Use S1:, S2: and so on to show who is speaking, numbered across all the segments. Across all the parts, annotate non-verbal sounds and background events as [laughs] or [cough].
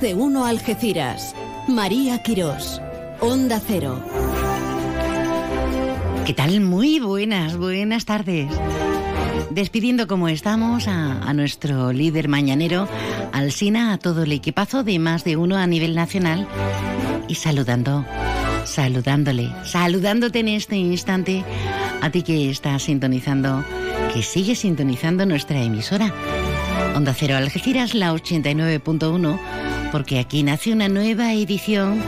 S1: De uno Algeciras. María Quirós. Onda Cero.
S2: ¿Qué tal? Muy buenas, buenas tardes. Despidiendo como estamos a, a, nuestro líder mañanero, Alsina, a todo el equipazo de más de uno a nivel nacional y saludando, saludándole, saludándote en este instante a ti que estás sintonizando, que sigue sintonizando nuestra emisora. Onda Cero Algeciras, la 89.1, porque aquí nace una nueva edición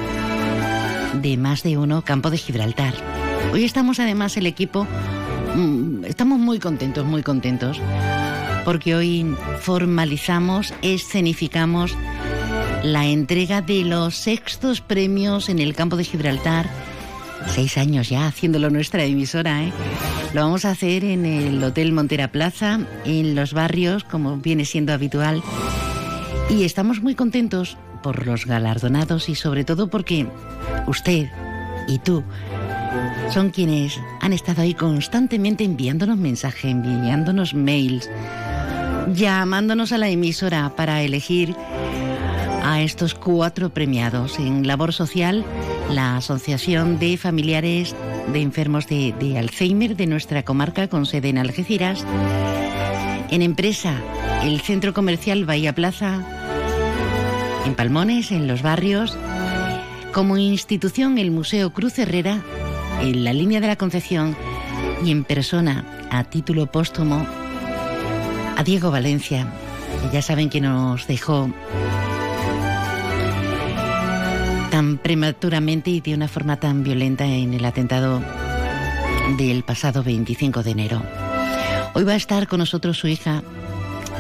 S2: de más de uno Campo de Gibraltar. Hoy estamos además el equipo, mm, estamos muy contentos, muy contentos, porque hoy formalizamos, escenificamos la entrega de los sextos premios en el Campo de Gibraltar. Seis años ya haciéndolo nuestra emisora, ¿eh? Lo vamos a hacer en el Hotel Montera Plaza, en los barrios, como viene siendo habitual. Y estamos muy contentos por los galardonados y sobre todo porque usted y tú son quienes han estado ahí constantemente enviándonos mensajes, enviándonos mails, llamándonos a la emisora para elegir a estos cuatro premiados. En labor social, la Asociación de Familiares de Enfermos de, Alzheimer de nuestra comarca con sede en Algeciras, en empresa, el Centro Comercial Bahía Plaza, en Palmones, en los barrios, como institución el Museo Cruz Herrera, en la línea de la Concepción y en persona, a título póstumo, a Diego Valencia, que ya saben que nos dejó tan prematuramente y de una forma tan violenta en el atentado del pasado 25 de enero. Hoy va a estar con nosotros su hija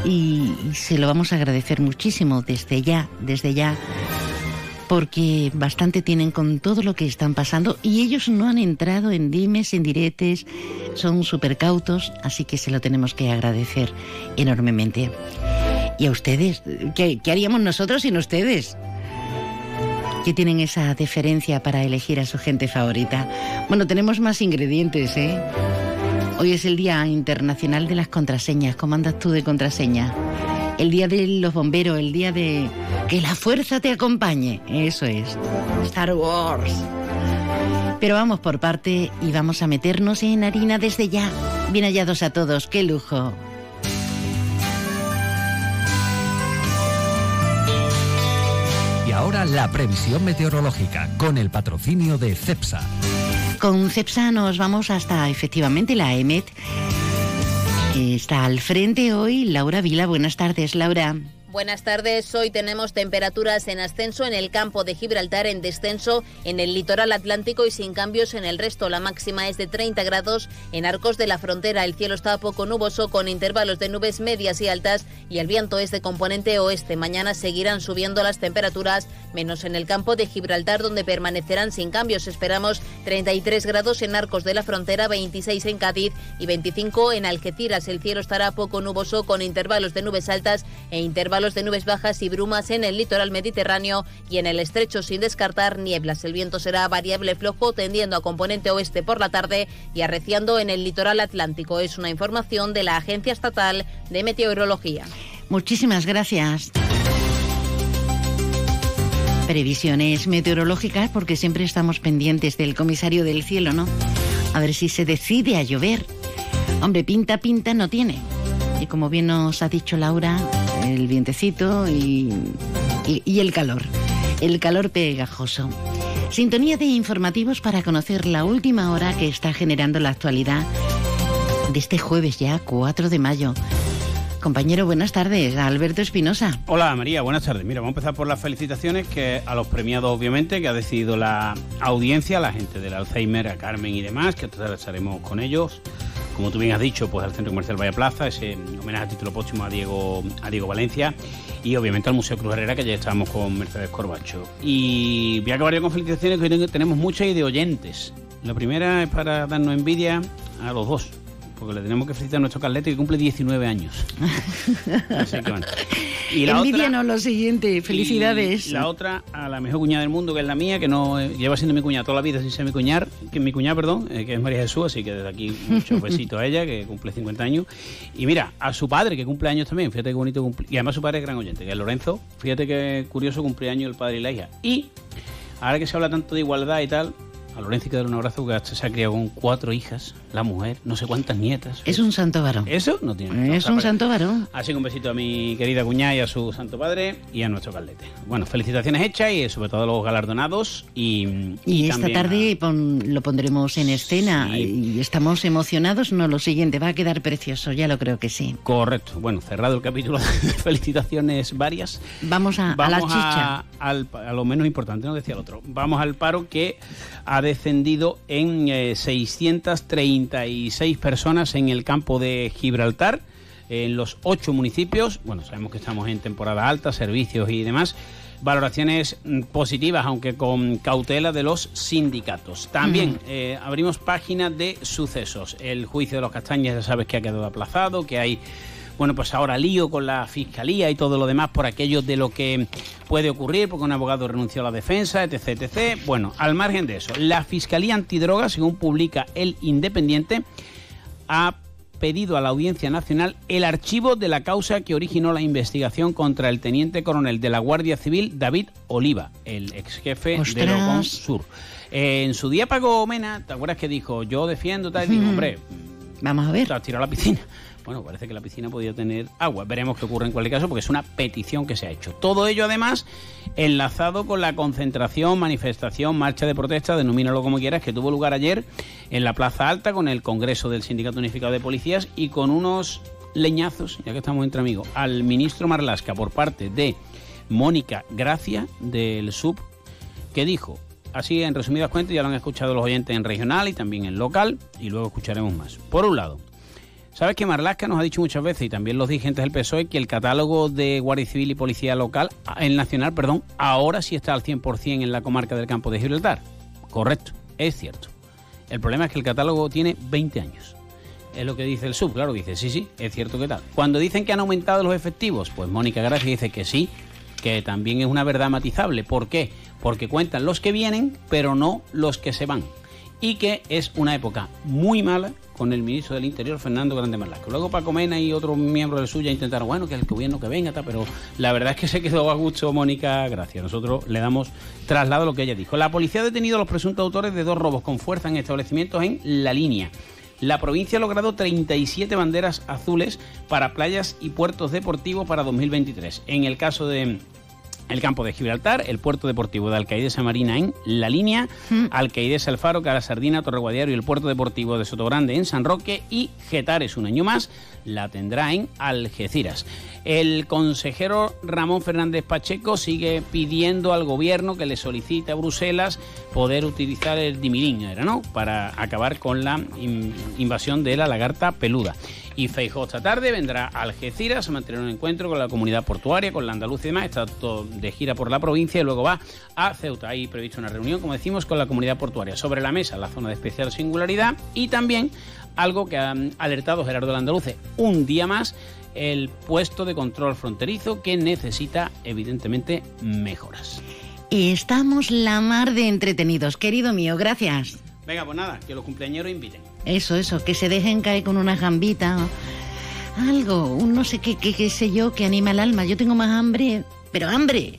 S2: y se lo vamos a agradecer muchísimo desde ya, desde ya, porque bastante tienen con todo lo que están pasando y ellos no han entrado en dimes, en diretes, son súper cautos, así que se lo tenemos que agradecer enormemente. ¿Y a ustedes? ¿Qué, haríamos nosotros sin ustedes? que tienen esa deferencia para elegir a su gente favorita. Bueno, tenemos más ingredientes, ¿eh? Hoy es el Día Internacional de las Contraseñas. ¿Cómo andas tú de contraseña? El Día de los Bomberos, el Día de... Que la fuerza te acompañe. Eso es. Star Wars. Pero vamos por parte y vamos a meternos en harina desde ya. Bien hallados a todos. ¡Qué lujo!
S3: ahora la previsión meteorológica con el patrocinio de CEPSA.
S2: Con CEPSA nos vamos hasta efectivamente la EMET. Está al frente hoy Laura Vila. Buenas tardes, Laura.
S4: Buenas tardes. Hoy tenemos temperaturas en ascenso en el campo de Gibraltar, en descenso en el litoral atlántico y sin cambios en el resto. La máxima es de 30 grados en Arcos de la Frontera. El cielo está poco nuboso con intervalos de nubes medias y altas y el viento es de componente oeste. Mañana seguirán subiendo las temperaturas, menos en el campo de Gibraltar donde permanecerán sin cambios. Esperamos 33 grados en Arcos de la Frontera, 26 en Cádiz y 25 en Algeciras. El cielo estará poco nuboso con intervalos de nubes altas e intervalos de nubes bajas y brumas en el litoral mediterráneo y en el estrecho sin descartar nieblas. El viento será variable flojo tendiendo a componente oeste por la tarde y arreciando en el litoral atlántico. Es una información de la Agencia Estatal de Meteorología.
S2: Muchísimas gracias. Previsiones meteorológicas porque siempre estamos pendientes del comisario del cielo, ¿no? A ver si se decide a llover. Hombre, pinta, pinta no tiene. Y como bien nos ha dicho Laura, el vientecito y, y, y el calor, el calor pegajoso. Sintonía de informativos para conocer la última hora que está generando la actualidad de este jueves ya, 4 de mayo. Compañero, buenas tardes. Alberto Espinosa.
S5: Hola María, buenas tardes. Mira, vamos a empezar por las felicitaciones que a los premiados, obviamente, que ha decidido la audiencia, la gente del Alzheimer, a Carmen y demás, que estaremos con ellos. Como tú bien has dicho, pues al Centro Comercial Vaya Plaza, ese homenaje a título póstumo a Diego, a Diego Valencia y obviamente al Museo Cruz Herrera, que ya estábamos con Mercedes Corbacho. Y voy a acabar ya con felicitaciones, que hoy tenemos muchas y de oyentes. La primera es para darnos envidia a los dos, porque le tenemos que felicitar a nuestro Carlete que cumple 19 años. [laughs] Así que bueno. Y la
S2: Envidia
S5: otra-
S2: no lo siguiente, felicidades.
S5: Y la otra a la mejor cuñada del mundo, que es la mía, que no eh, lleva siendo mi cuñada toda la vida sin ser mi cuñar, que mi cuñada, perdón, eh, que es María Jesús, así que desde aquí muchos [laughs] besitos a ella, que cumple 50 años. Y mira, a su padre, que cumple años también, fíjate qué bonito cumple. Y además su padre es gran oyente, que es Lorenzo, fíjate qué curioso cumpleaños el padre y la hija. Y ahora que se habla tanto de igualdad y tal, a Lorenzo hay que darle un abrazo porque se ha criado con cuatro hijas, la mujer, no sé cuántas nietas.
S2: Es un santo varón.
S5: Eso no tiene.
S2: Es un santo varón.
S5: Así que un besito a mi querida cuñada y a su santo padre y a nuestro caldete. Bueno, felicitaciones hechas y sobre todo a los galardonados y...
S2: Y, esta tarde
S5: a-
S2: pon- lo pondremos en escena
S5: Sí.
S2: y estamos emocionados. No, lo siguiente, va a quedar precioso, ya lo creo que sí.
S5: Correcto. Bueno, cerrado el capítulo de [laughs] felicitaciones varias.
S2: Vamos a, a la chicha.
S5: a, al- a lo menos importante, no decía el otro. Vamos al paro que ha descendido en eh, 636 personas en el campo de Gibraltar, en los ocho municipios. Bueno, sabemos que estamos en temporada alta, servicios y demás. Valoraciones mm, positivas, aunque con cautela de los sindicatos. También eh, abrimos página de sucesos. El juicio de los castañas, ya sabes que ha quedado aplazado, que hay bueno, pues ahora lío con la fiscalía y todo lo demás por aquello de lo que puede ocurrir, porque un abogado renunció a la defensa, etc, etc. Bueno, al margen de eso, la Fiscalía Antidroga, según publica El Independiente, ha pedido a la Audiencia Nacional el archivo de la causa que originó la investigación contra el teniente coronel de la Guardia Civil, David Oliva, el ex jefe de. Locón Sur. Eh, en su día pagó Mena, ¿te acuerdas que dijo, yo defiendo tal? Y digo, hombre,
S2: Vamos a ver.
S5: te has tirado a la piscina. Bueno, parece que la piscina podía tener agua. Veremos qué ocurre en cualquier caso, porque es una petición que se ha hecho. Todo ello, además, enlazado con la concentración, manifestación, marcha de protesta, denomínalo como quieras, que tuvo lugar ayer en la Plaza Alta con el Congreso del Sindicato Unificado de Policías y con unos leñazos, ya que estamos entre amigos, al ministro Marlasca por parte de Mónica Gracia del SUB, que dijo, así en resumidas cuentas, ya lo han escuchado los oyentes en regional y también en local, y luego escucharemos más. Por un lado, Sabes que Marlaska nos ha dicho muchas veces, y también los dirigentes del PSOE, que el catálogo de Guardia Civil y Policía Local, el nacional, perdón, ahora sí está al 100% en la comarca del campo de Gibraltar. Correcto, es cierto. El problema es que el catálogo tiene 20 años. Es lo que dice el sub, claro, dice, sí, sí, es cierto que tal. Cuando dicen que han aumentado los efectivos, pues Mónica Gracia dice que sí, que también es una verdad matizable. ¿Por qué? Porque cuentan los que vienen, pero no los que se van. Y que es una época muy mala con el ministro del Interior, Fernando Grande Marlasco. Luego Paco Mena y otros miembros del suya intentaron, bueno, que el gobierno que venga, pero la verdad es que se quedó a gusto Mónica Gracia. Nosotros le damos traslado a lo que ella dijo. La policía ha detenido a los presuntos autores de dos robos con fuerza en establecimientos en La Línea. La provincia ha logrado 37 banderas azules para playas y puertos deportivos para 2023. En el caso de el campo de Gibraltar, el puerto deportivo de Alcaidesa Marina en La Línea, Alcaidesa El Faro, Cara Sardina, Torreguadiaro y el puerto deportivo de Sotogrande en San Roque y Getares un año más la tendrá en Algeciras. El consejero Ramón Fernández Pacheco sigue pidiendo al gobierno que le solicite a Bruselas poder utilizar el dimirín, ¿no? Para acabar con la in- invasión de la lagarta peluda. Y Feijóo esta tarde vendrá a Algeciras a mantener un encuentro con la comunidad portuaria, con la andalucía y demás. Está todo de gira por la provincia y luego va a Ceuta. Hay previsto una reunión, como decimos, con la comunidad portuaria. Sobre la mesa, la zona de especial singularidad y también algo que ha alertado Gerardo Landaluce un día más, el puesto de control fronterizo que necesita, evidentemente, mejoras.
S2: Estamos la mar de entretenidos. Querido mío, gracias.
S5: Venga, pues nada, que los cumpleañeros inviten.
S2: Eso, eso, que se dejen caer con una gambita. Algo, un no sé qué, qué, qué sé yo, que anima el alma. Yo tengo más hambre, pero hambre.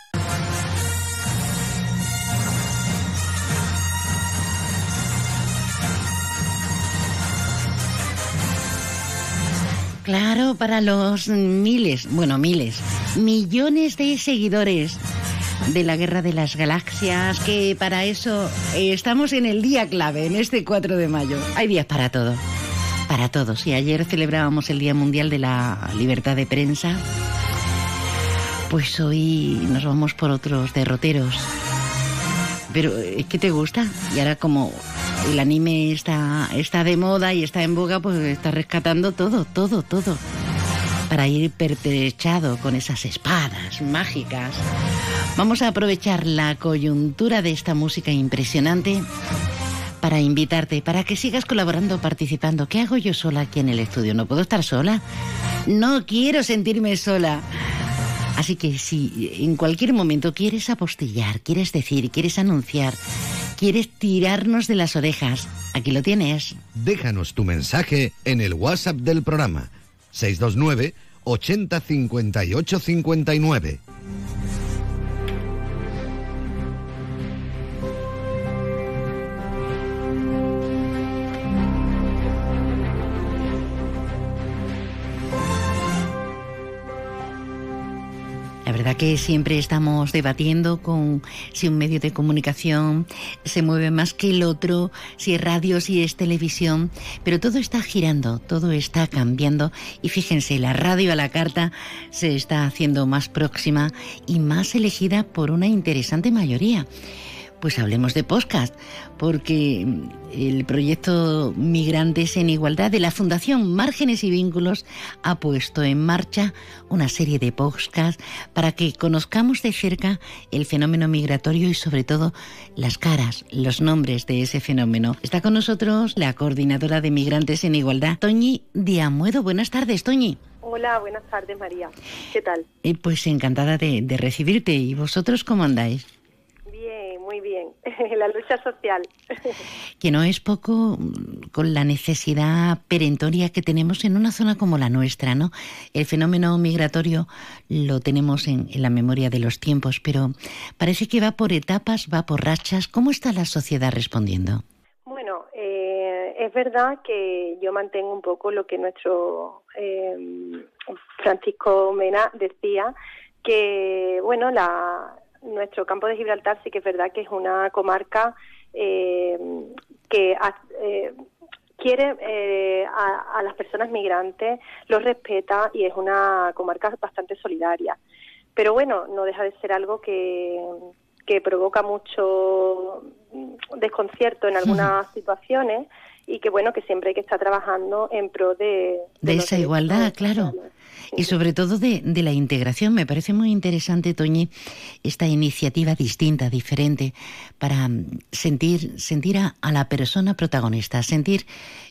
S2: Claro, para los miles, bueno, miles, millones de seguidores de la Guerra de las Galaxias, que para eso eh, estamos en el día clave, en este 4 de mayo. Hay días para todo, para todos. Y ayer celebrábamos el Día Mundial de la Libertad de Prensa. Pues hoy nos vamos por otros derroteros. Pero es que te gusta. Y ahora como el anime está, está de moda y está en boga, pues está rescatando todo, todo, todo. Para ir pertrechado con esas espadas mágicas. Vamos a aprovechar la coyuntura de esta música impresionante para invitarte, para que sigas colaborando, participando. ¿Qué hago yo sola aquí en el estudio? No puedo estar sola. No quiero sentirme sola. Así que si en cualquier momento quieres apostillar, quieres decir, quieres anunciar, quieres tirarnos de las orejas, aquí lo tienes.
S6: Déjanos tu mensaje en el WhatsApp del programa 629 80 58 59.
S2: Que siempre estamos debatiendo con si un medio de comunicación se mueve más que el otro, si es radio, si es televisión, pero todo está girando, todo está cambiando y fíjense, la radio a la carta se está haciendo más próxima y más elegida por una interesante mayoría. Pues hablemos de podcast, porque el proyecto Migrantes en Igualdad de la Fundación Márgenes y Vínculos ha puesto en marcha una serie de podcasts para que conozcamos de cerca el fenómeno migratorio y sobre todo las caras, los nombres de ese fenómeno. Está con nosotros la coordinadora de Migrantes en Igualdad, Toñi Diamuedo. Buenas tardes, Toñi.
S7: Hola, buenas tardes, María. ¿Qué tal?
S2: Eh, pues encantada de, de recibirte. ¿Y vosotros cómo andáis? [laughs]
S7: La lucha social.
S2: que no es poco mm, con la necesidad perentoria que tenemos en una zona como la nuestra, ¿no? El fenómeno migratorio lo tenemos en, en la memoria de los tiempos, pero parece que va por etapas, va por rachas. ¿Cómo está la sociedad respondiendo?
S7: Bueno, eh, es verdad que yo mantengo un poco lo que nuestro eh, Francisco Mena decía, que bueno, la, nuestro campo de Gibraltar sí que es verdad que es una comarca eh, que eh, quiere eh, a, a, las personas migrantes, los respeta y es una comarca bastante solidaria. Pero bueno, no deja de ser algo que, que provoca mucho desconcierto en algunas situaciones y que bueno que siempre hay que estar trabajando en pro de,
S2: de, de esa igualdad, claro. Y sobre todo de, de, la integración. Me parece muy interesante, Toñi, esta iniciativa distinta, diferente, para sentir, sentir a, a la persona protagonista, sentir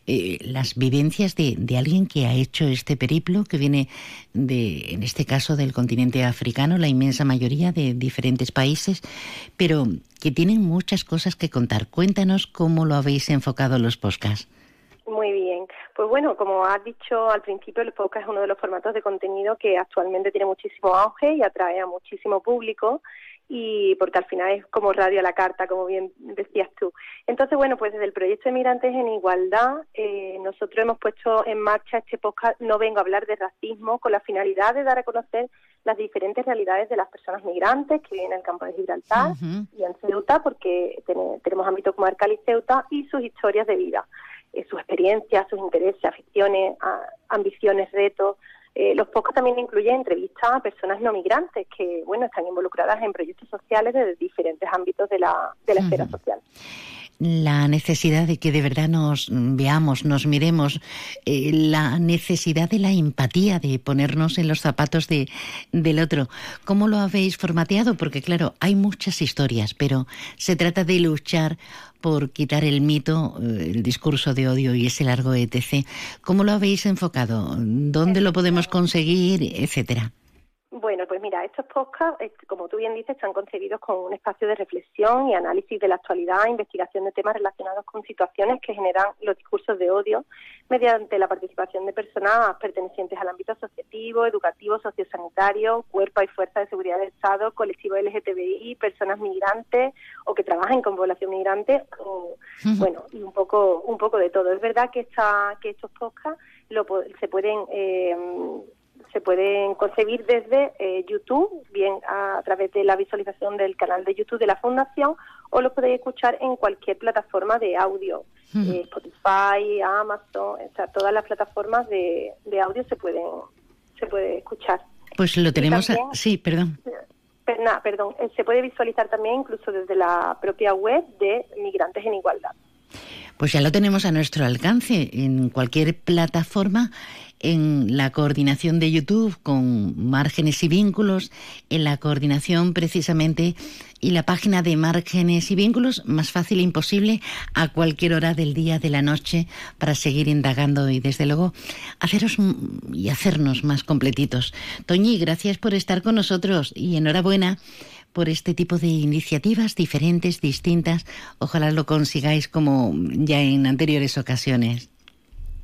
S2: eh, las vivencias de, de, alguien que ha hecho este periplo, que viene de, en este caso, del continente africano, la inmensa mayoría de diferentes países, pero que tienen muchas cosas que contar. Cuéntanos cómo lo habéis enfocado los podcasts.
S7: Muy bien. Pues bueno, como has dicho al principio, el podcast es uno de los formatos de contenido que actualmente tiene muchísimo auge y atrae a muchísimo público y porque al final es como radio a la carta, como bien decías tú. Entonces, bueno, pues desde el proyecto de Migrantes en Igualdad, eh, nosotros hemos puesto en marcha este podcast No vengo a hablar de racismo con la finalidad de dar a conocer las diferentes realidades de las personas migrantes que viven en el campo de Gibraltar uh -huh. y en Ceuta, porque ten tenemos ámbito comarcal y Ceuta, y sus historias de vida, eh, sus experiencias, sus intereses, aficiones, a, ambiciones, retos, eh, los podcasts también incluyen entrevistas a personas no migrantes que, bueno, están involucradas en proyectos sociales de diferentes ámbitos de la, de la uh -huh. esfera social
S2: la necesidad de que de verdad nos veamos, nos miremos, eh, la necesidad de la empatía, de ponernos en los zapatos de, del otro. ¿Cómo lo habéis formateado? Porque claro, hay muchas historias, pero se trata de luchar por quitar el mito, eh, el discurso de odio y ese largo etc. ¿Cómo lo habéis enfocado? ¿Dónde lo podemos conseguir? Etcétera.
S7: Bueno, pues mira, estos podcasts, como tú bien dices, están concebidos con un espacio de reflexión y análisis de la actualidad, investigación de temas relacionados con situaciones que generan los discursos de odio mediante la participación de personas pertenecientes al ámbito asociativo, educativo, sociosanitario, cuerpo y fuerza de seguridad del Estado, colectivo LGTBI, personas migrantes o que trabajen con población migrante, o, bueno, y un poco, un poco de todo. Es verdad que esta, que estos podcasts lo, se pueden eh, se pueden concebir desde eh, YouTube, bien a, través de la visualización del canal de YouTube de la Fundación, o lo podéis escuchar en cualquier plataforma de audio, eh, Spotify, Amazon, o sea, todas las plataformas de, de audio se pueden se puede escuchar.
S2: Pues lo tenemos, sí, perdón.
S7: perdón, eh, se puede visualizar también incluso desde la propia web de Migrantes en Igualdad.
S2: Pues ya lo tenemos a nuestro alcance en cualquier plataforma en la coordinación de YouTube con márgenes y vínculos, en la coordinación precisamente y la página de márgenes y vínculos, más fácil e imposible a cualquier hora del día, de la noche, para seguir indagando y desde luego haceros y hacernos más completitos. Toñi, gracias por estar con nosotros y enhorabuena por este tipo de iniciativas diferentes, distintas. Ojalá lo consigáis como ya en anteriores ocasiones.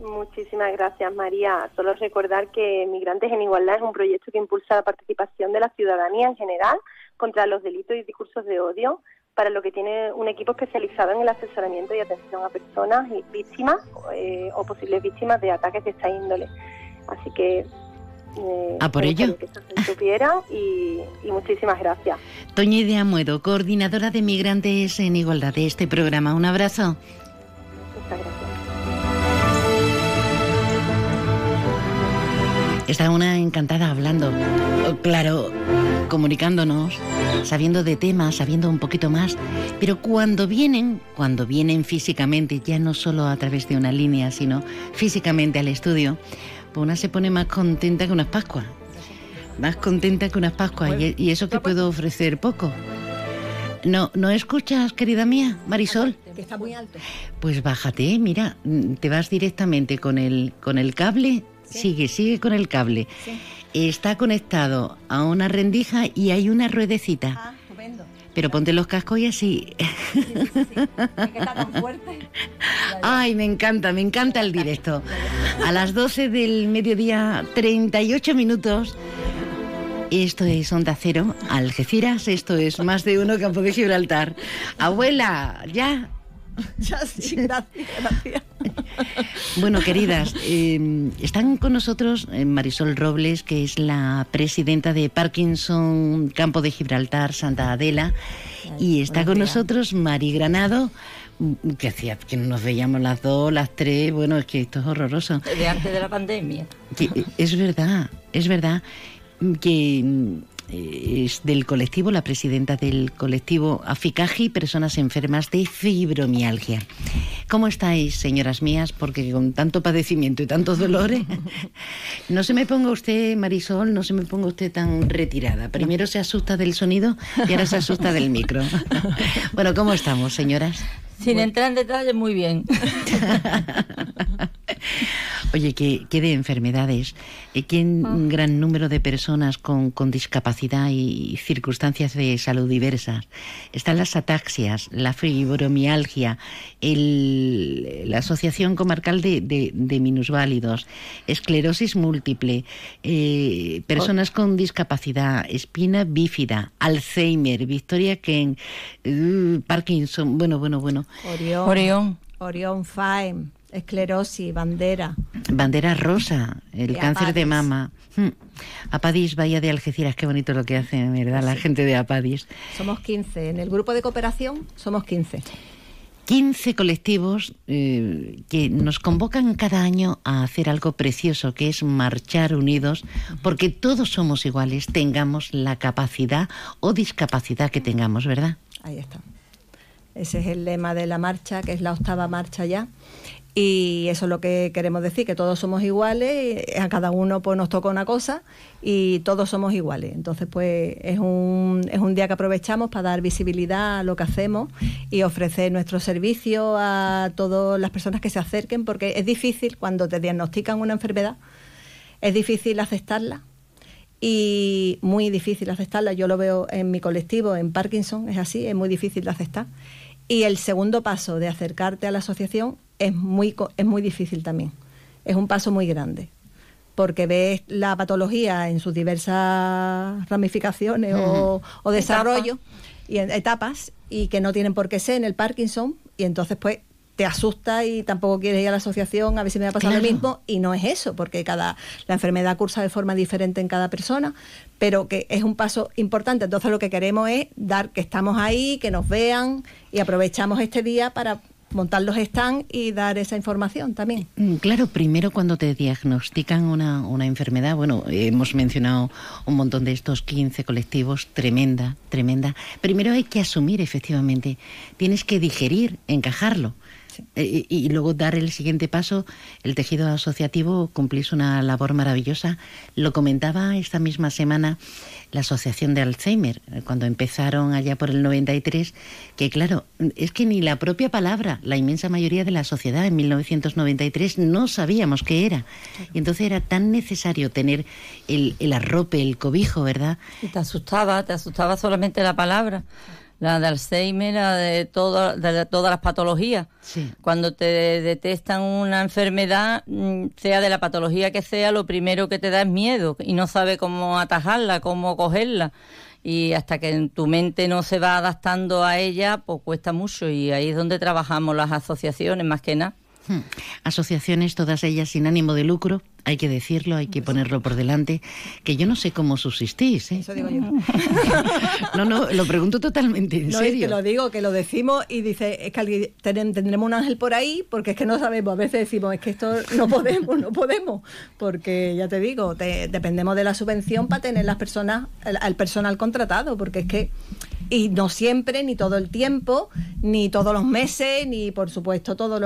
S7: Muchísimas gracias, María. Solo recordar que Migrantes en Igualdad es un proyecto que impulsa la participación de la ciudadanía en general contra los delitos y discursos de odio, para lo que tiene un equipo especializado en el asesoramiento y atención a personas y víctimas eh, o posibles víctimas de ataques de esta índole. Así que
S2: eh, a por ello.
S7: Que se supiera y, y, muchísimas gracias.
S2: Toñi de Amuedo, coordinadora de Migrantes en Igualdad de este programa. Un abrazo.
S7: Muchas gracias.
S2: Está una encantada hablando, claro, comunicándonos, sabiendo de temas, sabiendo un poquito más, pero cuando vienen, cuando vienen físicamente, ya no solo a través de una línea, sino físicamente al estudio, pues una se pone más contenta que unas Pascuas. Más contenta que unas Pascuas. y, eso que puedo ofrecer poco. No, ¿No escuchas, querida mía, Marisol?
S8: Que está muy alto.
S2: Pues bájate, mira, te vas directamente con el, con el cable Sigue, sigue con el cable. Está conectado a una rendija y hay una ruedecita. Ah, Pero ponte los cascos y así. Ay, me encanta, me encanta el directo. A las 12 del mediodía, 38 minutos. Esto es Onda Cero, Algeciras, esto es más de uno Campo de Gibraltar. Abuela, ya, [laughs]
S8: Ya sí, gracias, gracias. [laughs]
S2: Bueno, queridas, em, están con nosotros eh, Marisol Robles, que es la presidenta de Parkinson Campo de Gibraltar, Santa Adela, y está con nosotros Mari Granado, que hacía que no nos veíamos las dos, las tres, bueno, es que esto es horroroso.
S8: De antes de la pandemia.
S2: Eh, es verdad, es verdad que es del colectivo, la presidenta del colectivo Aficaji, personas enfermas de fibromialgia. ¿Cómo estáis, señoras mías? Porque con tanto padecimiento y tantos dolores, [laughs] no se me ponga usted, Marisol, no se me ponga usted tan retirada. Primero se asusta del sonido y ahora se asusta del micro. [laughs] bueno, ¿cómo estamos, señoras?
S8: Sin entrar en detalle, muy bien. [laughs] [laughs]
S2: Oye, ¿qué, de enfermedades? Eh, ¿Qué ah. gran número de personas con, discapacidad y circunstancias de salud diversas? Están las ataxias, la fibromialgia, la Asociación Comarcal de, Minusválidos, esclerosis múltiple, eh, personas con discapacidad, espina bífida, Alzheimer, Victoria Ken, uh, Parkinson, bueno, bueno, bueno.
S8: Orión. Orión. Orión Fine esclerosis, bandera.
S2: Bandera rosa, el cáncer de mama. Hmm. Apadis, Bahía de Algeciras, qué bonito lo que hacen, ¿verdad? La gente de Apadis.
S8: Somos 15. En el grupo de cooperación somos 15.
S2: 15 colectivos eh, que nos convocan cada año a hacer algo precioso, que es marchar unidos, porque todos somos iguales, tengamos la capacidad o discapacidad que tengamos, ¿verdad?
S8: Ahí está. Ese es el lema de la marcha, que es la octava marcha ya. Y eso es lo que queremos decir, que todos somos iguales, a cada uno pues nos toca una cosa y todos somos iguales. Entonces pues es un, es un día que aprovechamos para dar visibilidad a lo que hacemos y ofrecer nuestro servicio a todas las personas que se acerquen, porque es difícil cuando te diagnostican una enfermedad, es difícil aceptarla y muy difícil aceptarla. Yo lo veo en mi colectivo, en Parkinson, es así, es muy difícil de aceptar. Y el segundo paso de acercarte a la asociación es muy, es muy difícil también. Es un paso muy grande, porque ves la patología en sus diversas ramificaciones o, o, desarrollo y en etapas y que no tienen por qué ser en el Parkinson y entonces pues te asusta y tampoco quieres ir a la asociación a ver si me va a pasar lo mismo y no es eso, porque cada la enfermedad cursa de forma diferente en cada persona, pero que es un paso importante. Entonces lo que queremos es dar que estamos ahí, que nos vean y aprovechamos este día para montar los stands y dar esa información también.
S2: Mm, claro, primero cuando te diagnostican una, una, enfermedad, bueno, hemos mencionado un montón de estos 15 colectivos, tremenda, tremenda. Primero hay que asumir efectivamente, tienes que digerir, encajarlo. Eh, y, luego dar el siguiente paso, el tejido asociativo cumplís una labor maravillosa. Lo comentaba esta misma semana la Asociación de Alzheimer, eh, cuando empezaron allá por el 93, que claro, es que ni la propia palabra, la inmensa mayoría de la sociedad en 1993 no sabíamos qué era. Y entonces era tan necesario tener el, el arrope, el cobijo, ¿verdad?
S9: Y te asustaba, te asustaba solamente la palabra la de Alzheimer, la de, todo, de todas las patologías. Cuando te detectan una enfermedad, mm, sea de la patología que sea, lo primero que te da es miedo y no sabe cómo atajarla, cómo cogerla. Y hasta que en tu mente no se va adaptando a ella, pues cuesta mucho. Y ahí es donde trabajamos las asociaciones, más que nada.
S2: Hmm. Asociaciones, todas ellas sin ánimo de lucro, hay que decirlo, hay que ponerlo por delante, que yo no sé cómo subsistís. ¿eh?
S8: Eso digo yo. [laughs]
S2: no, no, lo pregunto totalmente en
S8: no,
S2: serio.
S8: te lo digo, que lo decimos y dice, es que tendremos un ángel por ahí, porque es que no sabemos, a veces decimos, es que esto no podemos, no podemos, porque ya te digo, dependemos de la subvención para tener las personas, al personal contratado, porque es que y no siempre, ni todo el tiempo, ni todos los meses, ni por supuesto todas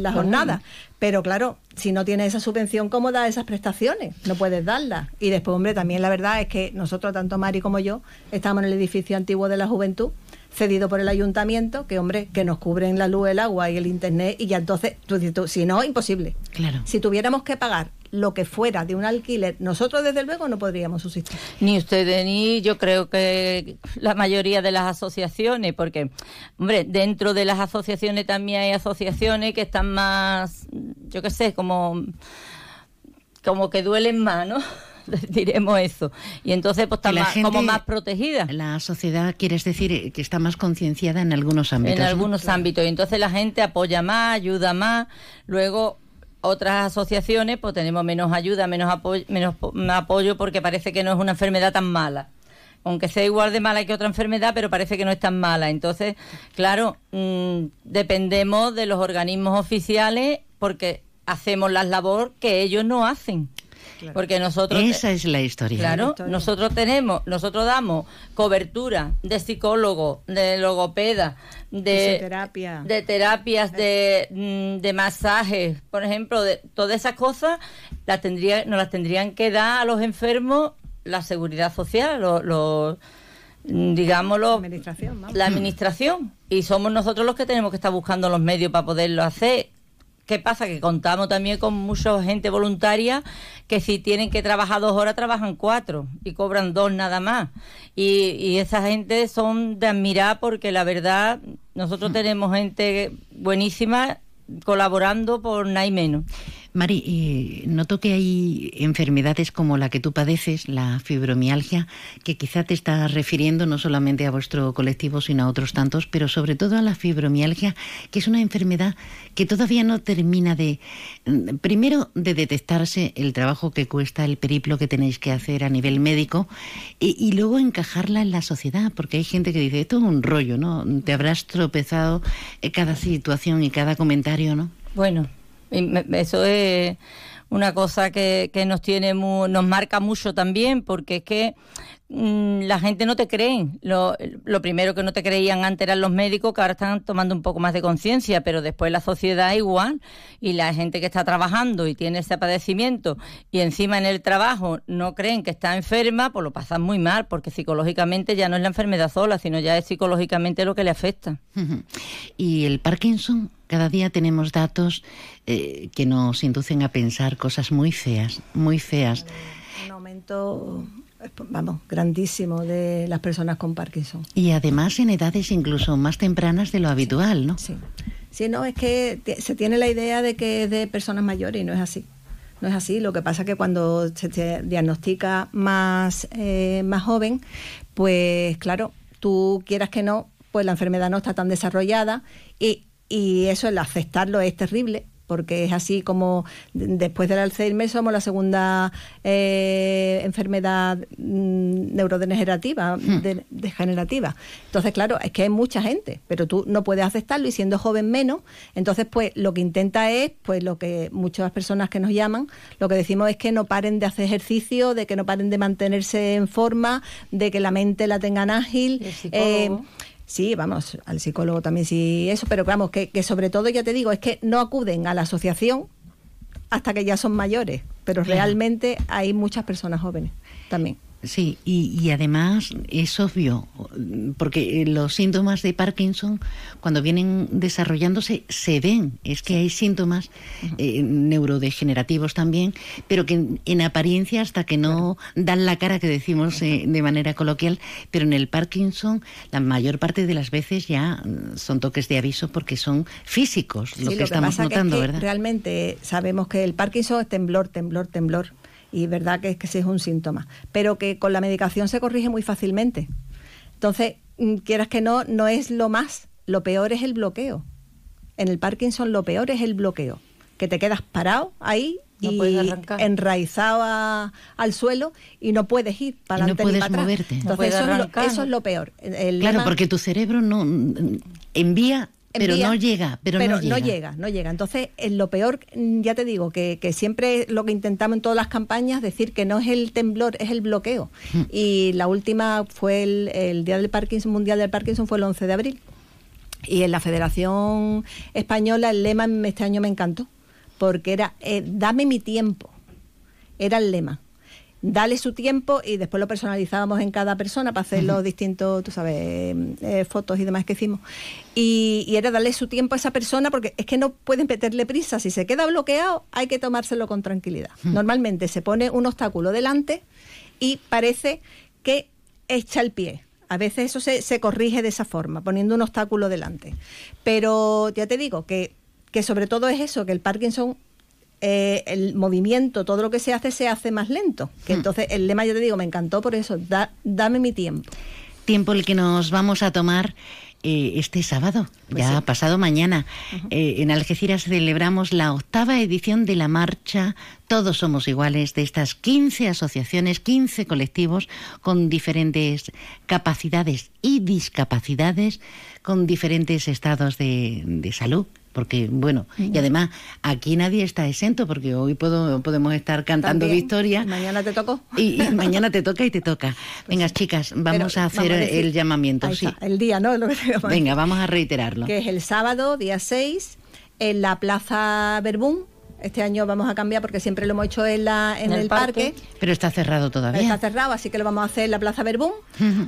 S8: las jornadas. Pero claro, si no tienes esa subvención, ¿cómo das esas prestaciones? No puedes darlas. Y después, hombre, también la verdad es que nosotros, tanto Mari como yo, estamos en el edificio antiguo de la juventud cedido por el ayuntamiento, que hombre, que nos cubren la luz, el agua y el internet, y ya entonces, tú, si no, imposible.
S2: Claro.
S8: Si tuviéramos que pagar lo que fuera de un alquiler, nosotros desde luego no podríamos subsistir.
S9: Ni ustedes ni yo creo que la mayoría de las asociaciones, porque, hombre, dentro de las asociaciones también hay asociaciones que están más, yo qué sé, como, como que duelen más, ¿no? [laughs] diremos eso. Y entonces pues está más, como más protegida.
S2: La sociedad, quieres decir, que está más concienciada en algunos ámbitos.
S9: En algunos ámbitos. Y entonces la gente apoya más, ayuda más. Luego otras asociaciones pues tenemos menos ayuda, menos apoyo, menos apoyo porque parece que no es una enfermedad tan mala. Aunque sea igual de mala que otra enfermedad, pero parece que no es tan mala. Entonces, claro, mm, dependemos de los organismos oficiales porque hacemos la labor que ellos no hacen. Porque nosotros
S2: esa es la historia.
S9: Claro, nosotros tenemos, nosotros damos cobertura de psicólogo, de logopeda, de
S8: terapia,
S9: de terapias, de, mm, de masajes, por ejemplo, de todas esas cosas las tendría, nos las tendrían que dar a los enfermos la seguridad social, los, mm, digámoslo, la
S8: administración,
S9: la administración. Y somos nosotros los que tenemos que estar buscando los medios para poderlo hacer. ¿Qué pasa? Que contamos también con mucha gente voluntaria que si tienen que trabajar dos horas, trabajan cuatro y cobran dos nada más. Y, y esa gente son de admirar porque la verdad, nosotros tenemos gente buenísima colaborando por nada y menos.
S2: Mari, eh, noto que hay enfermedades como la que tú padeces, la fibromialgia, que quizá te está refiriendo no solamente a vuestro colectivo, sino a otros tantos, pero sobre todo a la fibromialgia, que es una enfermedad que todavía no termina de, mm, primero, de detectarse el trabajo que cuesta, el periplo que tenéis que hacer a nivel médico, y, y luego encajarla en la sociedad, porque hay gente que dice, esto es un rollo, ¿no? Te habrás tropezado en cada situación y cada comentario, ¿no?
S9: Bueno, eso es una cosa que, que nos tiene nos marca mucho también, porque es que mm, la gente no te cree. Lo, lo, primero que no te creían antes eran los médicos, que ahora están tomando un poco más de conciencia, pero después la sociedad igual. Y la gente que está trabajando y tiene ese padecimiento y encima en el trabajo no creen que está enferma, pues lo pasan muy mal, porque psicológicamente ya no es la enfermedad sola, sino ya es psicológicamente lo que le afecta. [laughs]
S2: ¿Y el Parkinson? Cada día tenemos datos eh, que nos inducen a pensar cosas muy feas, muy feas.
S8: Un aumento, vamos, grandísimo de las personas con Parkinson.
S2: Y además en edades incluso más tempranas de lo habitual, ¿no?
S8: Sí. Sí, no, es que se tiene la idea de que es de personas mayores y no es así. No es así. Lo que pasa es que cuando se diagnostica más, eh, más joven, pues claro, tú quieras que no, pues la enfermedad no está tan desarrollada y y eso, el aceptarlo es terrible, porque es así como después del Alzheimer somos la segunda eh, enfermedad mm, neurodegenerativa,
S2: Hmm.
S8: de- degenerativa. Entonces, claro, es que hay mucha gente, pero tú no puedes aceptarlo y siendo joven menos. Entonces, pues lo que intenta es, pues lo que muchas personas que nos llaman, lo que decimos es que no paren de hacer ejercicio, de que no paren de mantenerse en forma, de que la mente la tengan ágil. Eh, Sí, vamos, al psicólogo también sí, eso, pero vamos, que, que sobre todo ya te digo, es que no acuden a la asociación hasta que ya son mayores, pero
S2: Claro.
S8: realmente hay muchas personas jóvenes también.
S2: Sí, y, y además es obvio, porque eh, los síntomas de Parkinson, cuando vienen desarrollándose, se ven. Es que hay síntomas eh, neurodegenerativos también, pero que en, en apariencia, hasta que no dan la cara, que decimos eh, de manera coloquial, pero en el Parkinson, la mayor parte de las veces ya mm, son toques de aviso porque son físicos, lo que estamos
S8: pasa que es
S2: notando,
S8: que
S2: ¿verdad?
S8: Realmente sabemos que el Parkinson es temblor, temblor, temblor. Y verdad que es que ese es un síntoma. Pero que con la medicación se corrige muy fácilmente. Entonces, mm, quieras que no, no es lo más. Lo peor es el bloqueo. En el Parkinson lo peor es el bloqueo. Que te quedas parado ahí
S9: No
S8: y enraizado a- al suelo y no puedes ir para
S2: no
S8: adelante ni
S2: puedes
S8: atrás.
S2: moverte. No
S8: Entonces,
S9: puedes
S8: eso, es lo, eso
S9: ¿no?
S8: es lo peor. El
S2: Claro,
S8: lema-
S2: porque tu cerebro no mm, envía, pero no llega, pero, no llega.
S8: llega, no llega. Entonces, en lo peor, mm, ya te digo, que, que siempre lo que intentamos en todas las campañas, decir que no es el temblor, es el bloqueo.
S2: Hmm.
S8: Y la última fue el, el Día del Parkinson, Mundial del Parkinson, fue el 11 de abril. Y en la Federación Española el lema este año me encantó, porque era, eh, dame mi tiempo, era el lema. Dale su tiempo y después lo personalizábamos en cada persona para hacer los distintos, tú sabes, eh, fotos y demás que hicimos. Y, y era darle su tiempo a esa persona porque es que no pueden meterle prisa. Si se queda bloqueado, hay que tomárselo con tranquilidad. Normalmente se pone un obstáculo delante y parece que echa el pie. A veces eso se, se corrige de esa forma, poniendo un obstáculo delante. Pero ya te digo que, que sobre todo es eso, que el Parkinson eh, el movimiento, todo lo que se hace, se hace más lento. Que entonces el lema, yo te digo, me encantó por eso, da- dame mi tiempo.
S2: tiempo el que nos vamos a tomar eh, este sábado,
S8: Pues
S2: ya
S8: sí.
S2: pasado mañana. Eh, en Algeciras celebramos la octava edición de la marcha Todos Somos Iguales, de estas 15 asociaciones, 15 colectivos con diferentes capacidades y discapacidades, con diferentes estados de, de salud. Porque, bueno, y además aquí nadie está exento, porque hoy puedo, podemos estar cantando
S8: También,
S2: victoria.
S8: Mañana te tocó.
S2: Y, y mañana te toca y te toca. Venga, chicas, vamos a hacer
S8: vamos a decir-
S2: el llamamiento.
S8: Ahí
S2: Sí.
S8: está, el día, ¿no? [laughs] Lo que te-
S2: Venga, vamos a reiterarlo.
S8: que es el sábado, día 6, en la Plaza Verbún. Este año vamos a cambiar porque siempre lo hemos hecho en, la, en,
S9: En el
S8: el parque.
S9: parque.
S2: Pero está cerrado
S8: Está
S2: todavía.
S8: cerrado, así que lo vamos a hacer en la Plaza Verbún.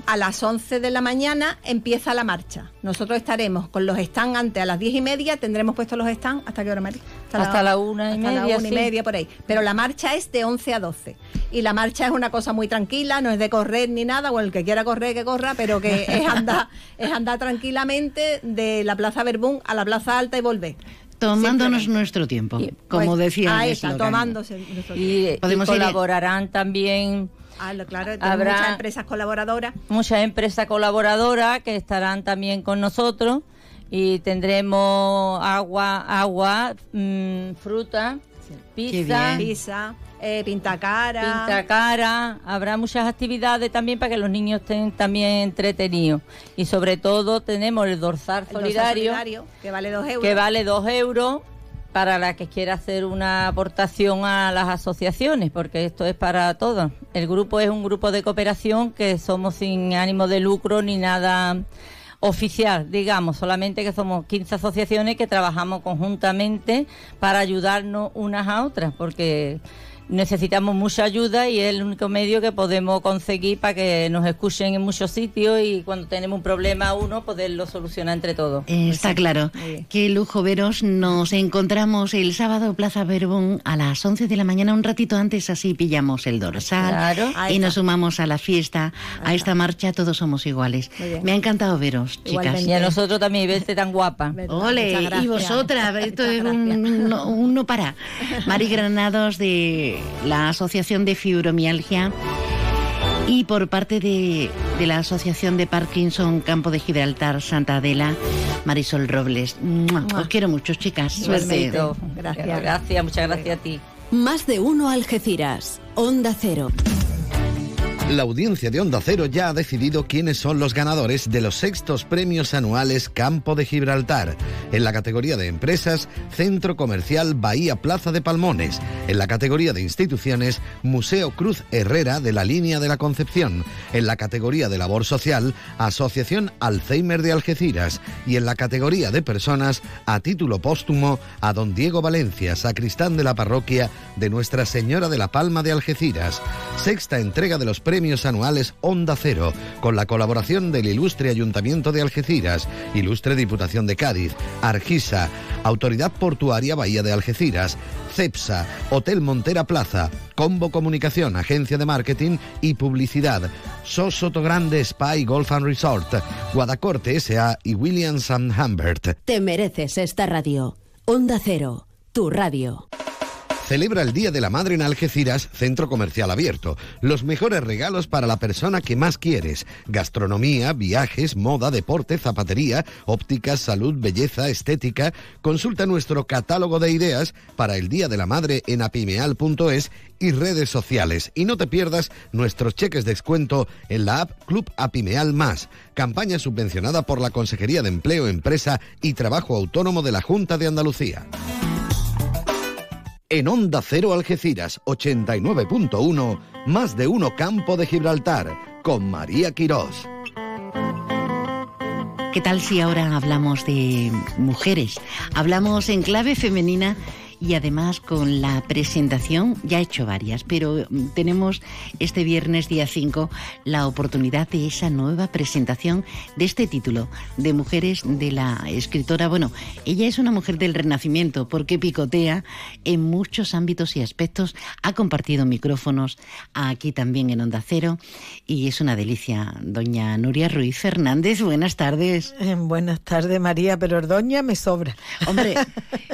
S8: A las 11 de la mañana empieza la marcha. Nosotros estaremos con los stands antes a las 10 y media. Tendremos puestos los stands. ¿Hasta qué hora, Mari?
S9: Hasta la una y
S8: hasta
S9: media,
S8: la una y media, por ahí. Pero la marcha es de 11 a 12. Y la marcha es una cosa muy tranquila, no es de correr ni nada. O el que quiera correr, que corra, pero que es andar, [laughs] es andar tranquilamente de la Plaza Verbún a la Plaza Alta y volver.
S2: Tomándonos nuestro tiempo,
S8: Y,
S2: como
S8: pues,
S2: decía
S8: Ahí está, tomándose. nuestro
S9: Y, y
S2: Podemos ir-
S9: colaborarán también
S8: Ah, lo- claro,
S9: Habrá-
S8: muchas empresas colaboradoras.
S9: muchas empresas colaboradoras que estarán también con nosotros y tendremos agua, agua, mm, fruta, pizza.
S8: Pizza, eh, pintacara.
S9: pinta cara, habrá muchas actividades también para que los niños estén también entretenidos. Y sobre todo tenemos el dorsal
S8: el dorsal
S9: solidario,
S8: solidario, que vale dos euros.
S9: que vale dos euros para la que quiera hacer una aportación a las asociaciones, porque esto es para todos. El grupo es un grupo de cooperación que somos sin ánimo de lucro ni nada oficial, digamos, solamente que somos 15 asociaciones que trabajamos conjuntamente para ayudarnos unas a otras, porque necesitamos mucha ayuda y es el único medio que podemos conseguir para que nos escuchen en muchos sitios y cuando tenemos un problema uno poderlo solucionar entre todos.
S2: Eh, Está claro.
S8: Bien.
S2: Qué lujo veros. Nos encontramos el sábado Plaza Verbón a las 11 de la mañana, un ratito antes, así pillamos el dorsal
S9: Claro.
S2: Y nos sumamos a la fiesta, a esta marcha, todos somos iguales. Me ha encantado veros, chicas.
S8: Igualmente.
S9: Y a nosotros también verte tan guapa.
S2: Ole, y vosotras, esto es
S8: gracias.
S2: un, no, un no para. [laughs] Mari Granados de la Asociación de Fibromialgia Y por parte de, de la Asociación de Parkinson Campo de Gibraltar Santa Adela, Marisol Robles. ¡Mua! Os quiero mucho, chicas. Suerte.
S8: Gracias.
S9: Gracias, muchas gracias a ti.
S1: Más de uno Algeciras. Onda Cero.
S6: La audiencia de Onda Cero ya ha decidido quiénes son los ganadores de los sextos premios anuales Campo de Gibraltar. En la categoría de empresas, Centro Comercial Bahía Plaza de Palmones. En la categoría de instituciones, Museo Cruz Herrera de la Línea de la Concepción. En la categoría de labor social, Asociación Alzheimer de Algeciras. Y en la categoría de personas, a título póstumo, a don Diego Valencia, sacristán de la parroquia de Nuestra Señora de la Palma de Algeciras. Sexta entrega de los premios anuales Onda Cero, con la colaboración del Ilustre Ayuntamiento de Algeciras, Ilustre Diputación de Cádiz, Argisa, Autoridad Portuaria Bahía de Algeciras, CEPSA, Hotel Montera Plaza, Combo Comunicación, Agencia de Marketing y Publicidad, SOS Sotogrande Spa y Golf and Resort, Guadacorte S.A. y Williams and Humbert.
S1: Te mereces esta radio. Onda Cero, tu radio.
S6: Celebra el Día de la Madre en Algeciras, centro comercial abierto. Los mejores regalos para la persona que más quieres. Gastronomía, viajes, moda, deporte, zapatería, óptica, salud, belleza, estética. Consulta nuestro catálogo de ideas para el Día de la Madre en apimeal.es y redes sociales. Y no te pierdas nuestros cheques de descuento en la app Club Apimeal Más. Campaña subvencionada por la Consejería de Empleo, Empresa y Trabajo Autónomo de la Junta de Andalucía. En Onda Cero Algeciras 89.1, más de uno Campo de Gibraltar, con María Quirós.
S2: ¿Qué tal si ahora hablamos de mujeres? Hablamos en clave femenina y además con la presentación, ya he hecho varias, pero mm, tenemos este viernes día 5 la oportunidad de esa nueva presentación de este título, de Mujeres de la escritora. Bueno, ella es una mujer del Renacimiento porque picotea en muchos ámbitos y aspectos, ha compartido micrófonos aquí también en Onda Cero y es una delicia. Doña Nuria Ruiz Fernández, buenas tardes.
S10: Eh, buenas tardes, María, pero Ordoña me sobra.
S2: Hombre,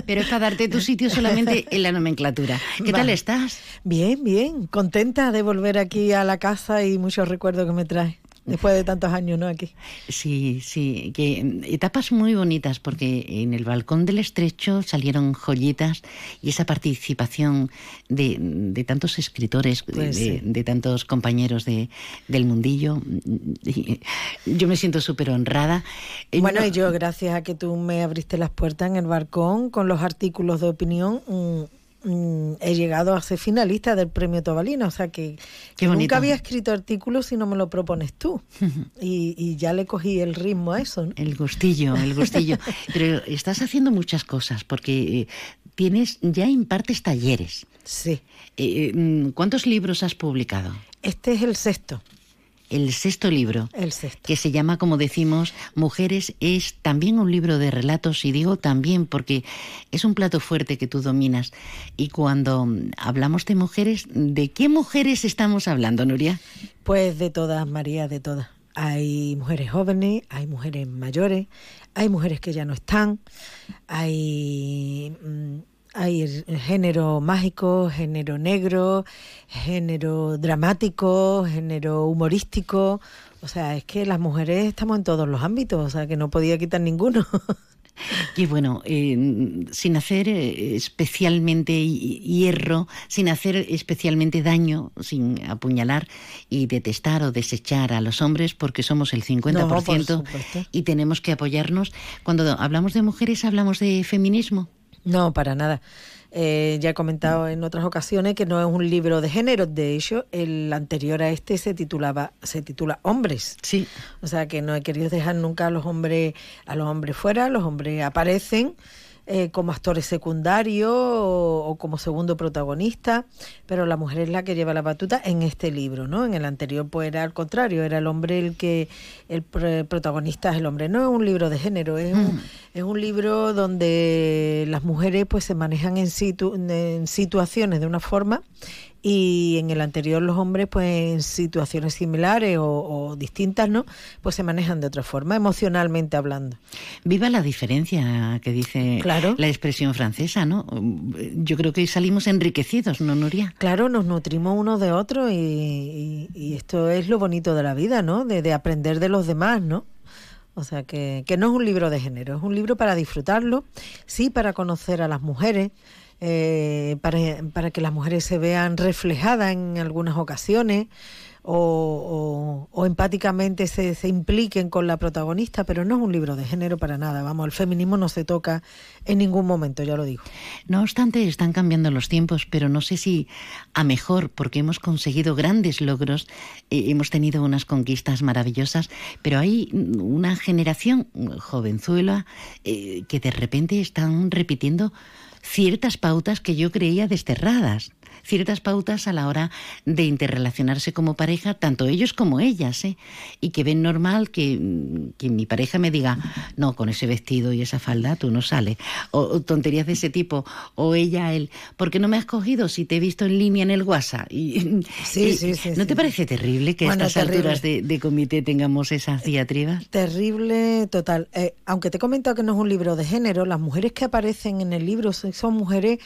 S2: pero es para darte tu sitio [laughs] solamente en la nomenclatura. ¿Qué tal estás?
S10: Bien, bien, contenta de volver aquí a la casa y muchos recuerdos que me trae. Después de tantos años, ¿no? Aquí.
S2: Sí, sí, que mm, etapas muy bonitas porque en el balcón del estrecho salieron joyitas y esa participación de, de tantos escritores,
S10: Pues
S2: de,
S10: sí.
S2: de tantos compañeros de, del mundillo. mm, Yo me siento súper honrada. Eh,
S10: Bueno,
S2: no-
S10: y yo, gracias a que tú me abriste las puertas en el balcón con los artículos de opinión, mm, he llegado a ser finalista del premio Tobalina. O sea que, nunca había escrito artículos si no me lo propones tú. [laughs] y, y ya le cogí el ritmo a eso. ¿no?
S2: El gustillo, el gustillo. [laughs] Pero estás haciendo muchas cosas porque eh, tienes, ya impartes talleres.
S10: Sí.
S2: Eh, mm, ¿Cuántos libros has publicado?
S10: Este es el sexto.
S2: El sexto libro.
S10: El sexto.
S2: que se llama, como decimos, Mujeres, es también un libro de relatos, y digo también porque es un plato fuerte que tú dominas. Y cuando hablamos de mujeres, ¿de qué mujeres estamos hablando, Nuria?
S10: Pues de todas, María, de todas. Hay mujeres jóvenes, hay mujeres mayores, hay mujeres que ya no están, hay, mm, hay género mágico, género negro, género dramático, género humorístico. O sea, es que las mujeres estamos en todos los ámbitos, o sea, que no podía quitar ninguno. [laughs]
S2: Y bueno, eh, sin hacer eh, especialmente hi- hierro, sin hacer especialmente daño, sin apuñalar y detestar o desechar a los hombres, porque somos el 50%
S10: No, por
S2: y tenemos que apoyarnos. Cuando hablamos de mujeres, hablamos de feminismo.
S10: No, para nada. Eh, ya he comentado en otras ocasiones que no es un libro de género. De hecho, el anterior a este se titulaba, se titula Hombres.
S2: Sí.
S10: O sea que no he querido dejar nunca a los hombres, a los hombres fuera. Los hombres aparecen eh, como actores secundarios o, o como segundo protagonista, pero la mujer es la que lleva la batuta en este libro, ¿no? En el anterior pues era al contrario, era el hombre el que el pr- protagonista es el hombre. No es un libro de género, es un, es un libro donde las mujeres pues se manejan en, situ- en situaciones de una forma y en el anterior los hombres pues en situaciones similares o, distintas no pues se manejan de otra forma emocionalmente hablando.
S2: Viva la diferencia que dice
S10: claro.
S2: la expresión francesa no yo creo que salimos enriquecidos no Nuria
S10: claro nos nutrimos uno de otro y, esto es lo bonito de la vida no de, de aprender de los demás no o sea que, que, no es un libro de género, es un libro para disfrutarlo, sí para conocer a las mujeres, eh, para, para, que las mujeres se vean reflejadas en algunas ocasiones o, o, empáticamente se, se, impliquen con la protagonista, pero no es un libro de género para nada. Vamos, el feminismo no se toca en ningún momento, ya lo digo.
S2: No obstante, están cambiando los tiempos, pero no sé si a mejor, porque hemos conseguido grandes logros, eh, hemos tenido unas conquistas maravillosas, pero hay una generación jovenzuela eh, que de repente están repitiendo ciertas pautas que yo creía desterradas, ciertas pautas a la hora de interrelacionarse como pareja, tanto ellos como ellas, ¿eh? y que ven normal que, que, mi pareja me diga, no, con ese vestido y esa falda tú no sales, o, tonterías de ese tipo, o ella, él, ¿por qué no me has cogido si te he visto en línea en el WhatsApp? Y,
S10: sí, sí, sí,
S2: ¿No te parece terrible que a estas alturas de, comité tengamos esas diatribas?
S10: Terrible, total. Eh, aunque te he comentado que no es un libro de género, las mujeres que aparecen en el libro son son mujeres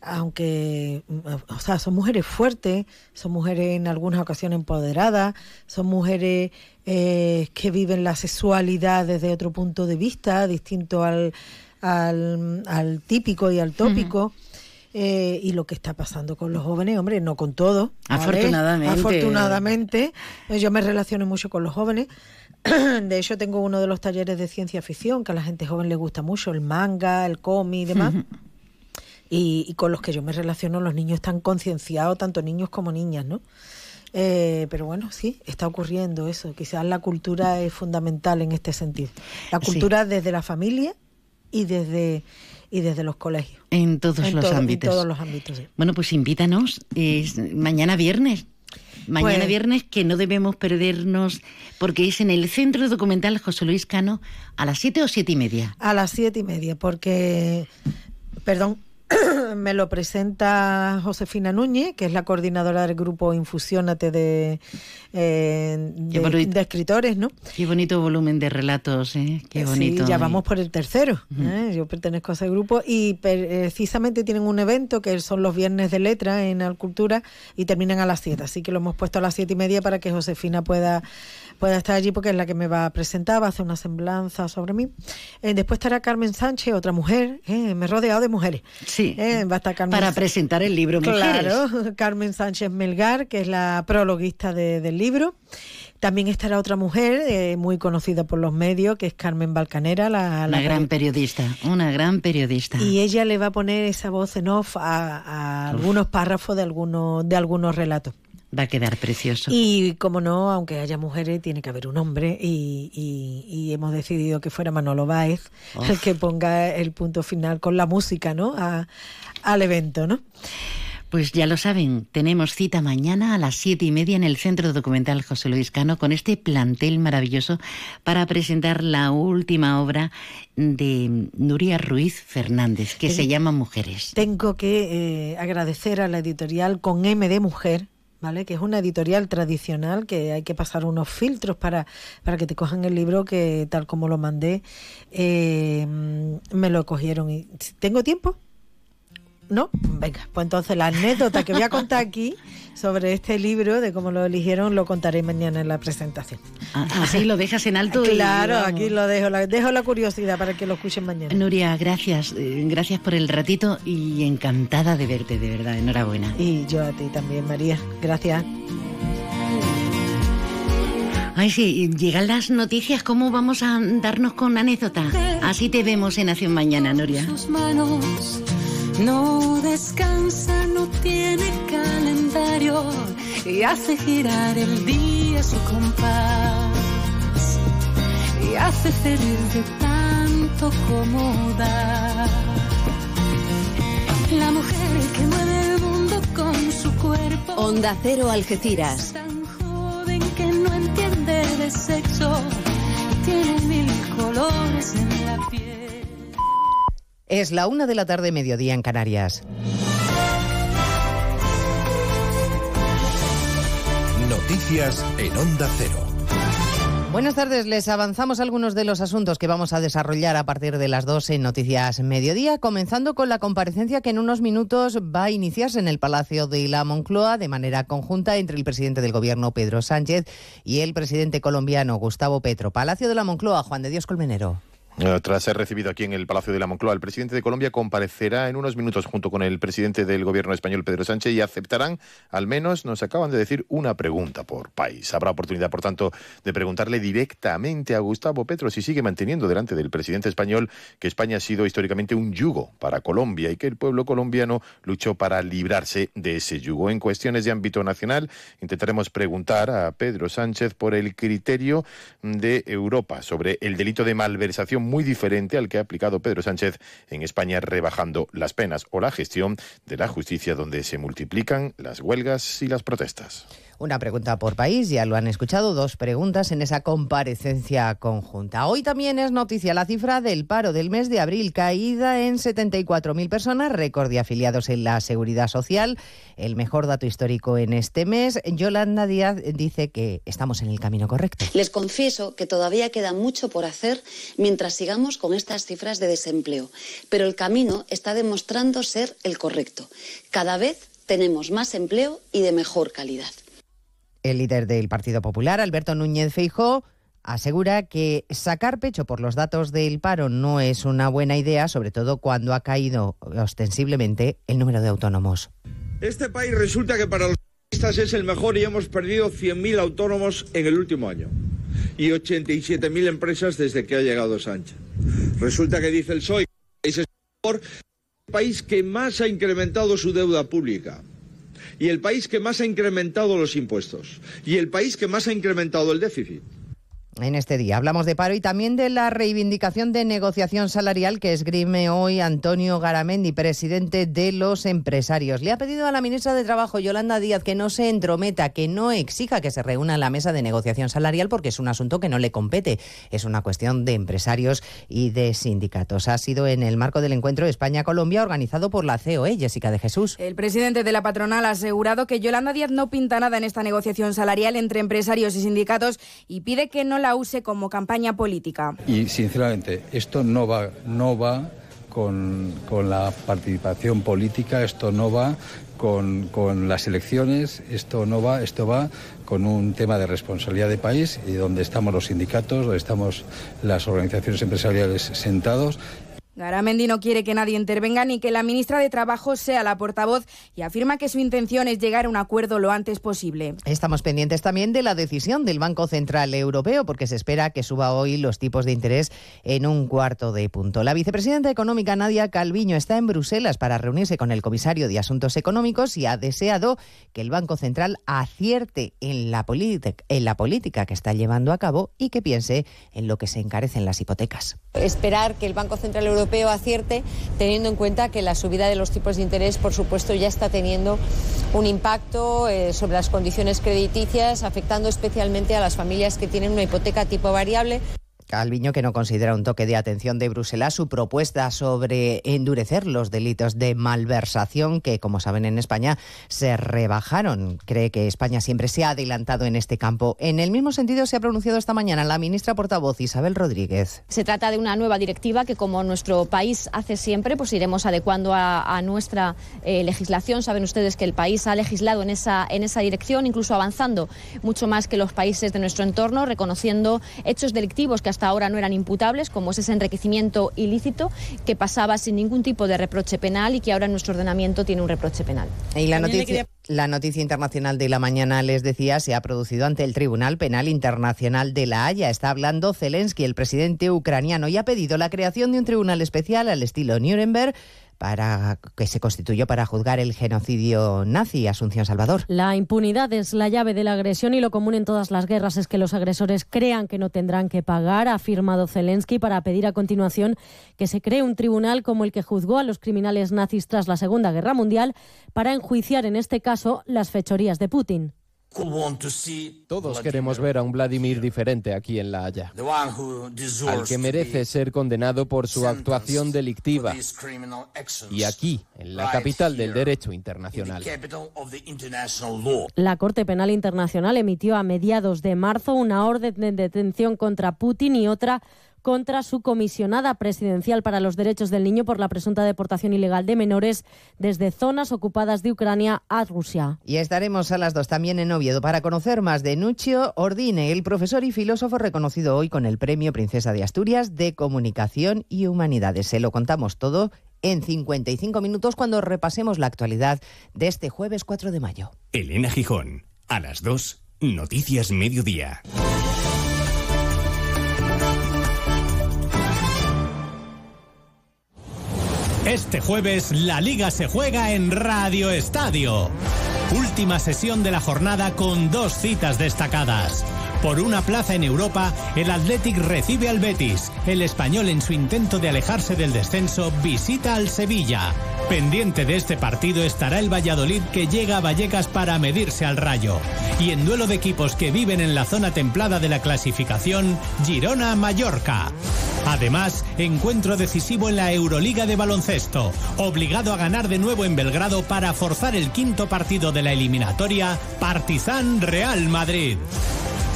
S10: aunque, o sea, son mujeres fuertes, son mujeres en algunas ocasiones empoderadas, son mujeres eh, que viven la sexualidad desde otro punto de vista, distinto al, al, típico y al tópico. Eh, y lo que está pasando con los jóvenes, hombre, no con todos.
S2: Afortunadamente.
S10: Afortunadamente. Yo me relaciono mucho con los jóvenes. [clears throat] De hecho, tengo uno de los talleres de ciencia ficción que a la gente joven le gusta mucho, el manga, el cómic y demás [laughs] y, con los que yo me relaciono, los niños están concienciados, tanto niños como niñas, ¿no? Eh, pero bueno, sí, está ocurriendo eso. Quizás la cultura es fundamental en este sentido. La cultura desde la familia y desde y desde los colegios.
S2: En todos los ámbitos.
S10: En todos los ámbitos.
S2: Bueno, pues invítanos. Mañana viernes. Mañana pues viernes que no debemos perdernos porque es en el Centro Documental José Luis Cano a las siete o siete y media.
S10: A las siete y media, porque, perdón, [coughs] me lo presenta Josefina Núñez, que es la coordinadora del grupo Infusiónate de, eh, de, escritores, ¿no?
S2: Qué bonito volumen de relatos, ¿eh? Qué bonito.
S10: Sí, ya vamos por el tercero. ¿eh? Yo pertenezco a ese grupo y precisamente tienen un evento que son los viernes de letra en Alcultura y terminan a las 7. Así que lo hemos puesto a las siete y media para que Josefina pueda pueda estar allí porque es la que me va a presentar, va a hacer una semblanza sobre mí. Eh, después estará Carmen Sánchez, otra mujer, eh, me he rodeado de mujeres.
S2: Sí,
S10: eh, va a estar Carmen
S2: para presentar el libro Mujeres.
S10: Claro, [laughs] Carmen Sánchez Melgar, que es la prologuista del libro. También estará otra mujer muy conocida por los medios, que es Carmen Balcanera, la,
S2: una gran periodista, una gran periodista.
S10: Y ella le va a poner esa voz en off a, algunos párrafos de algunos de algunos relatos.
S2: Va a quedar precioso.
S10: Y como no, aunque haya mujeres, tiene que haber un hombre y, hemos decidido que fuera Manolo Báez el que ponga el punto final con la música, ¿no? al evento, ¿no?
S2: Pues ya lo saben, tenemos cita mañana a las siete y media en el Centro Documental José Luis Cano con este plantel maravilloso para presentar la última obra de Nuria Ruiz Fernández, que se llama Mujeres.
S10: Tengo que eh, agradecer a la editorial con M de Mujer, ¿vale? Que es una editorial tradicional que hay que pasar unos filtros para, para que te cojan el libro que tal como lo mandé, eh, me lo cogieron. ¿Tengo tiempo? ¿No? Venga, pues entonces la anécdota que voy a contar aquí sobre este libro, de cómo lo eligieron, lo contaré mañana en la presentación.
S2: Ah, así lo dejas en alto.
S10: claro, aquí lo dejo, la, dejo la curiosidad para que lo escuchen mañana.
S2: Nuria, gracias, eh, gracias por el ratito y encantada de verte, de verdad, enhorabuena.
S10: Y yo a ti también, María, gracias.
S2: Ay, sí, llegan las noticias, ¿cómo vamos a darnos con anécdota? Así te vemos en Nación Mañana, Nuria.
S11: No descansa, no tiene calendario y hace girar el día su compás y hace feliz de tanto como da. La mujer que mueve el mundo con su cuerpo.
S1: Onda Cero Algeciras.
S11: Tan joven que no entiende de sexo y tiene mil colores en la piel.
S12: Es la una de la tarde, mediodía en Canarias.
S13: Noticias en Onda Cero.
S12: Buenas tardes, les avanzamos algunos de los asuntos que vamos a desarrollar a partir de las 2 en Noticias Mediodía, comenzando con la comparecencia que en unos minutos va a iniciarse en el Palacio de la Moncloa de manera conjunta entre el presidente del Gobierno, Pedro Sánchez, y el presidente colombiano, Gustavo Petro. Palacio de la Moncloa, Juan de Dios Colmenero.
S14: Eh, tras ser recibido aquí en el Palacio de la Moncloa, el presidente de Colombia comparecerá en unos minutos junto con el presidente del gobierno español, Pedro Sánchez, y aceptarán, al menos nos acaban de decir, una pregunta por país. Habrá oportunidad, por tanto, de preguntarle directamente a Gustavo Petro si sigue manteniendo delante del presidente español que España ha sido históricamente un yugo para Colombia y que el pueblo colombiano luchó para librarse de ese yugo. En cuestiones de ámbito nacional, intentaremos preguntar a Pedro Sánchez por el criterio de Europa sobre el delito de malversación muy diferente al que ha aplicado Pedro Sánchez en España, rebajando las penas o la gestión de la justicia donde se multiplican las huelgas y las protestas.
S12: Una pregunta por país, ya lo han escuchado, dos preguntas en esa comparecencia conjunta. Hoy también es noticia la cifra del paro del mes de abril, caída en 74.000 personas, récord de afiliados en la seguridad social, el mejor dato histórico en este mes. Yolanda Díaz dice que estamos en el camino correcto.
S15: Les confieso que todavía queda mucho por hacer mientras sigamos con estas cifras de desempleo, pero el camino está demostrando ser el correcto. Cada vez tenemos más empleo y de mejor calidad.
S12: El líder del Partido Popular, Alberto Núñez Feijó, asegura que sacar pecho por los datos del paro no es una buena idea, sobre todo cuando ha caído ostensiblemente el número de autónomos.
S16: Este país resulta que para los periodistas es el mejor y hemos perdido 100.000 autónomos en el último año y 87.000 empresas desde que ha llegado Sánchez. Resulta que dice el PSOE que es el país que más ha incrementado su deuda pública y el país que más ha incrementado los impuestos y el país que más ha incrementado el déficit.
S12: En este día hablamos de paro y también de la reivindicación de negociación salarial que esgrime hoy Antonio Garamendi, presidente de los empresarios. Le ha pedido a la ministra de Trabajo, Yolanda Díaz, que no se entrometa, que no exija que se reúna en la mesa de negociación salarial porque es un asunto que no le compete. Es una cuestión de empresarios y de sindicatos. Ha sido en el marco del encuentro España-Colombia organizado por la COE, Jessica de Jesús.
S17: El presidente de la patronal ha asegurado que Yolanda Díaz no pinta nada en esta negociación salarial entre empresarios y sindicatos y pide que no la use como campaña política.
S18: Y sinceramente, esto no va, no va con, con la participación política, esto no va con, con, las elecciones, esto no va, esto va con un tema de responsabilidad de país y donde estamos los sindicatos, donde estamos las organizaciones empresariales sentados
S17: Garamendi no quiere que nadie intervenga ni que la ministra de Trabajo sea la portavoz y afirma que su intención es llegar a un acuerdo lo antes posible.
S12: Estamos pendientes también de la decisión del Banco Central Europeo porque se espera que suba hoy los tipos de interés en un cuarto de punto. La vicepresidenta económica Nadia Calviño está en Bruselas para reunirse con el comisario de Asuntos Económicos y ha deseado que el Banco Central acierte en la, en la política que está llevando a cabo y que piense en lo que se encarecen las hipotecas.
S19: Esperar que el Banco Central Europeo europeo acierte, teniendo en cuenta que la subida de los tipos de interés, por supuesto, ya está teniendo un impacto eh, sobre las condiciones crediticias, afectando especialmente a las familias que tienen una hipoteca tipo variable.
S12: Calviño, que no considera un toque de atención de Bruselas su propuesta sobre endurecer los delitos de malversación que, como saben en España, se rebajaron. Cree que España siempre se ha adelantado en este campo. En el mismo sentido se ha pronunciado esta mañana la ministra portavoz Isabel Rodríguez.
S20: Se trata de una nueva directiva que, como nuestro país hace siempre, pues iremos adecuando a, a nuestra eh, legislación. Saben ustedes que el país ha legislado en esa, en esa dirección, incluso avanzando mucho más que los países de nuestro entorno, reconociendo hechos delictivos que hasta ahora no eran imputables, como es ese enriquecimiento ilícito que pasaba sin ningún tipo de reproche penal y que ahora en nuestro ordenamiento tiene un reproche penal.
S12: Y la noticia, la noticia internacional de la mañana, les decía, se ha producido ante el Tribunal Penal Internacional de La Haya. Está hablando Zelensky, el presidente ucraniano, y ha pedido la creación de un tribunal especial al estilo Nuremberg para que se constituyó para juzgar el genocidio nazi, Asunción Salvador.
S21: La impunidad es la llave de la agresión y lo común en todas las guerras es que los agresores crean que no tendrán que pagar, ha afirmado Zelensky para pedir a continuación que se cree un tribunal como el que juzgó a los criminales nazis tras la Segunda Guerra Mundial para enjuiciar en este caso las fechorías de Putin.
S22: Todos queremos ver a un Vladimir diferente aquí en La Haya, al que merece ser condenado por su actuación delictiva y aquí, en la capital del derecho internacional.
S21: La Corte Penal Internacional emitió a mediados de marzo una orden de detención contra Putin y otra contra su comisionada presidencial para los derechos del niño por la presunta deportación ilegal de menores desde zonas ocupadas de Ucrania a Rusia.
S12: Y estaremos a las dos también en Oviedo para conocer más de Nuccio Ordine, el profesor y filósofo reconocido hoy con el Premio Princesa de Asturias de Comunicación y Humanidades. Se lo contamos todo en 55 minutos cuando repasemos la actualidad de este jueves 4 de mayo.
S23: Elena Gijón, a las 2, Noticias Mediodía. Este jueves la liga se juega en Radio Estadio. Última sesión de la jornada con dos citas destacadas. Por una plaza en Europa, el Athletic recibe al Betis. El español en su intento de alejarse del descenso visita al Sevilla. Pendiente de este partido estará el Valladolid que llega a Vallecas para medirse al Rayo. Y en duelo de equipos que viven en la zona templada de la clasificación, Girona-Mallorca. Además, encuentro decisivo en la Euroliga de baloncesto, obligado a ganar de nuevo en Belgrado para forzar el quinto partido de la eliminatoria, Partizan Real Madrid.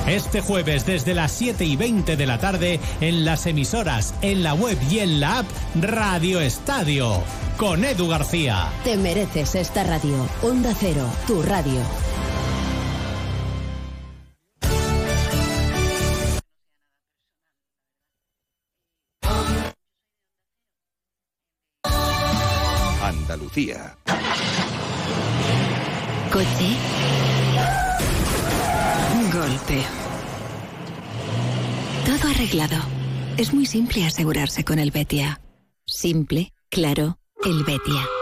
S23: Este jueves desde las 7 y 20 de la tarde en las emisoras, en la web y en la app Radio Estadio. Con Edu García.
S1: Te mereces esta radio. Onda Cero, tu radio.
S24: Simple asegurarse con el Betia. Simple, claro, el Betia.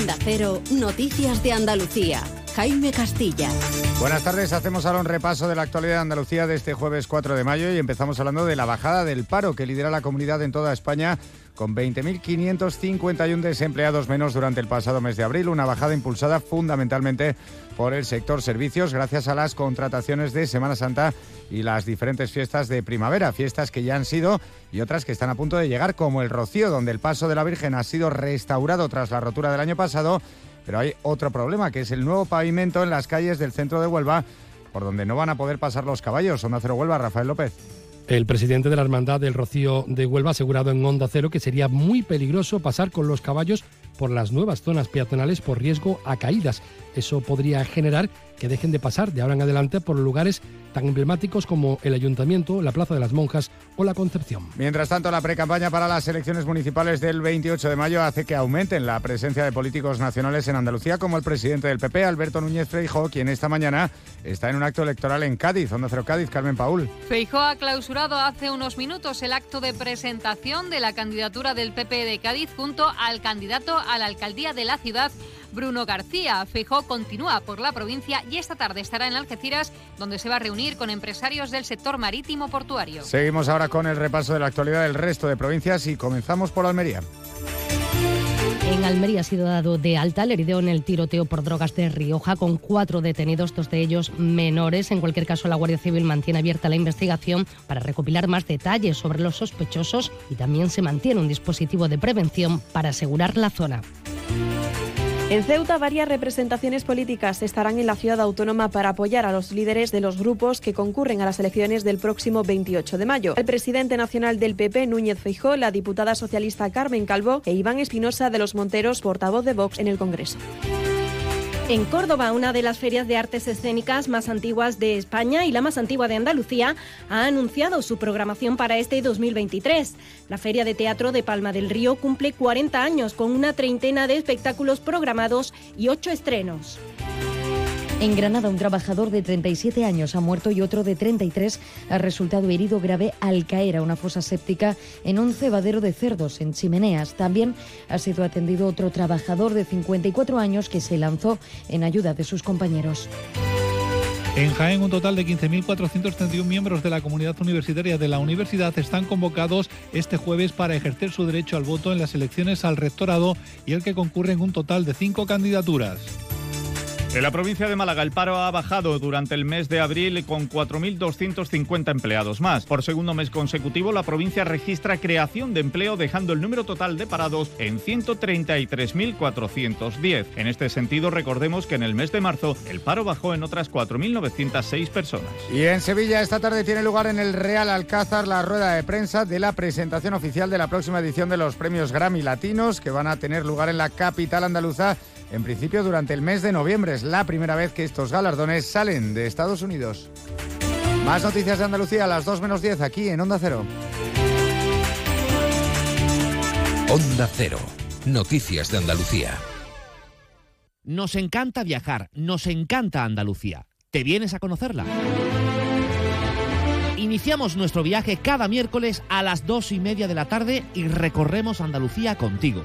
S1: Onda Noticias de Andalucía. Jaime Castilla.
S25: Buenas tardes, hacemos ahora un repaso de la actualidad de Andalucía de este jueves 4 de mayo y empezamos hablando de la bajada del paro que lidera la comunidad en toda España con 20.551 desempleados menos durante el pasado mes de abril, una bajada impulsada fundamentalmente por el sector servicios gracias a las contrataciones de Semana Santa y las diferentes fiestas de primavera, fiestas que ya han sido y otras que están a punto de llegar, como el Rocío, donde el paso de la Virgen ha sido restaurado tras la rotura del año pasado, pero hay otro problema, que es el nuevo pavimento en las calles del centro de Huelva, por donde no van a poder pasar los caballos. Onda Cero Huelva, Rafael López.
S26: El presidente de la Hermandad del Rocío de Huelva ha asegurado en Onda Cero que sería muy peligroso pasar con los caballos por las nuevas zonas peatonales por riesgo a caídas. Eso podría generar que dejen de pasar de ahora en adelante por lugares tan emblemáticos como el Ayuntamiento, la Plaza de las Monjas o la Concepción.
S25: Mientras tanto, la precampaña para las elecciones municipales del 28 de mayo hace que aumenten la presencia de políticos nacionales en Andalucía, como el presidente del PP, Alberto Núñez Freijóo, quien esta mañana está en un acto electoral en Cádiz, Onda Cero Cádiz, Carmen Paul.
S27: Feijóo ha clausurado hace unos minutos el acto de presentación de la candidatura del PP de Cádiz junto al candidato a la alcaldía de la ciudad, Bruno García. Feijó continúa por la provincia y esta tarde estará en Algeciras, donde se va a reunir con empresarios del sector marítimo portuario.
S25: Seguimos ahora con el repaso de la actualidad del resto de provincias y comenzamos por Almería.
S21: En Almería ha sido dado de alta el herido en el tiroteo por drogas de Rioja con cuatro detenidos, dos de ellos menores. En cualquier caso, la Guardia Civil mantiene abierta la investigación para recopilar más detalles sobre los sospechosos y también se mantiene un dispositivo de prevención para asegurar la zona.
S28: En Ceuta, varias representaciones políticas estarán en la ciudad autónoma para apoyar a los líderes de los grupos que concurren a las elecciones del próximo 28 de mayo. El presidente nacional del PP, Núñez Feijó, la diputada socialista Carmen Calvo e Iván Espinosa de los Monteros, portavoz de Vox en el Congreso.
S29: En Córdoba, una de las ferias de artes escénicas más antiguas de España y la más antigua de Andalucía, ha anunciado su programación para este 2023. La Feria de Teatro de Palma del Río cumple 40 años con una treintena de espectáculos programados y ocho estrenos.
S20: En Granada, un trabajador de 37 años ha muerto y otro de 33 ha resultado herido grave al caer a una fosa séptica en un cebadero de cerdos en Chimeneas. También ha sido atendido otro trabajador de 54 años que se lanzó en ayuda de sus compañeros.
S21: En Jaén, un total de 15.431 miembros de la comunidad universitaria de la universidad están convocados este jueves para ejercer su derecho al voto en las elecciones al rectorado y el que concurren un total de cinco candidaturas.
S30: En la provincia de Málaga el paro ha bajado durante el mes de abril con 4.250 empleados más. Por segundo mes consecutivo la provincia registra creación de empleo dejando el número total de parados en 133.410. En este sentido recordemos que en el mes de marzo el paro bajó en otras 4.906 personas.
S25: Y en Sevilla esta tarde tiene lugar en el Real Alcázar la rueda de prensa de la presentación oficial de la próxima edición de los premios Grammy Latinos que van a tener lugar en la capital andaluza en principio durante el mes de noviembre. Es la primera vez que estos galardones salen de Estados Unidos. Más noticias de Andalucía a las 2 menos 10 aquí en Onda Cero.
S31: Onda Cero. Noticias de Andalucía.
S32: Nos encanta viajar, nos encanta Andalucía. ¿Te vienes a conocerla? Iniciamos nuestro viaje cada miércoles a las dos y media de la tarde y recorremos Andalucía contigo.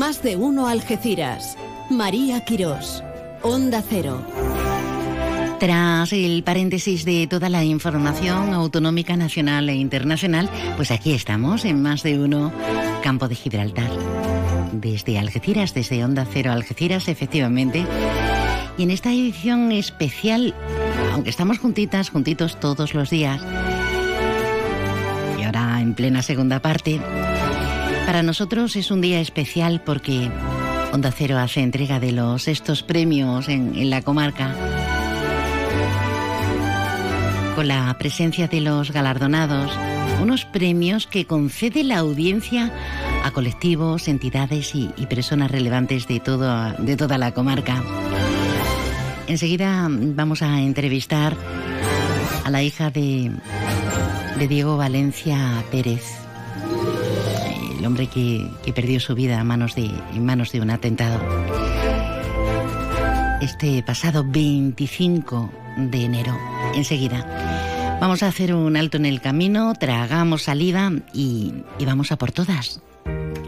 S1: Más de uno Algeciras. María Quirós. Onda Cero.
S2: Tras el paréntesis de toda la información autonómica nacional e internacional, pues aquí estamos en más de uno Campo de Gibraltar. Desde Algeciras, desde Onda Cero Algeciras, efectivamente. Y en esta edición especial, aunque estamos juntitas, juntitos todos los días, y ahora en plena segunda parte, para nosotros es un día especial porque Onda Cero hace entrega de los estos premios en, la comarca. Con la presencia de los galardonados, unos premios que concede la audiencia a colectivos, entidades y, personas relevantes de, todo, de toda la comarca. Enseguida vamos a entrevistar a la hija de, de Diego Valencia Pérez el hombre que, perdió su vida manos de, en manos de un atentado. Este pasado 25 de enero, enseguida. Vamos a hacer un alto en el camino, tragamos salida y, y vamos a por todas.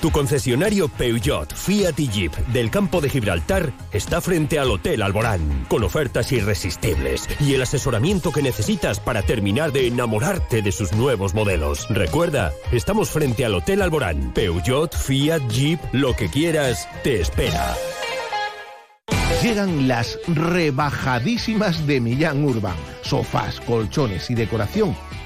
S33: Tu concesionario Peugeot, Fiat y Jeep del campo de Gibraltar está frente al Hotel Alborán, con ofertas irresistibles y el asesoramiento que necesitas para terminar de enamorarte de sus nuevos modelos. Recuerda, estamos frente al Hotel Alborán. Peugeot, Fiat, Jeep, lo que quieras, te espera.
S34: Llegan las rebajadísimas de Millán Urban. Sofás, colchones y decoración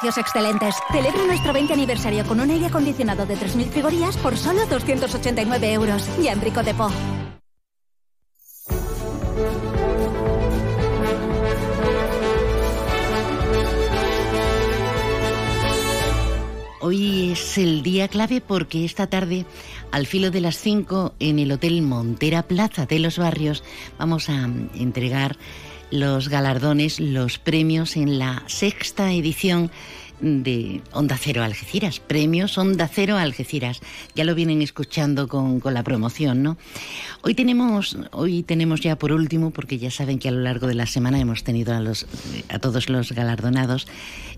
S35: Precios excelentes. Celebra nuestro 20 aniversario con un aire acondicionado de 3.000 frigorías por solo 289 euros. Y Enrico de Po.
S2: Hoy es el día clave porque esta tarde, al filo de las 5, en el Hotel Montera Plaza de los Barrios, vamos a entregar los galardones, los premios en la sexta edición de Onda Cero Algeciras, premios Onda Cero Algeciras. Ya lo vienen escuchando con, con, la promoción, ¿no? Hoy tenemos, hoy tenemos ya por último, porque ya saben que a lo largo de la semana hemos tenido a, los, a todos los galardonados,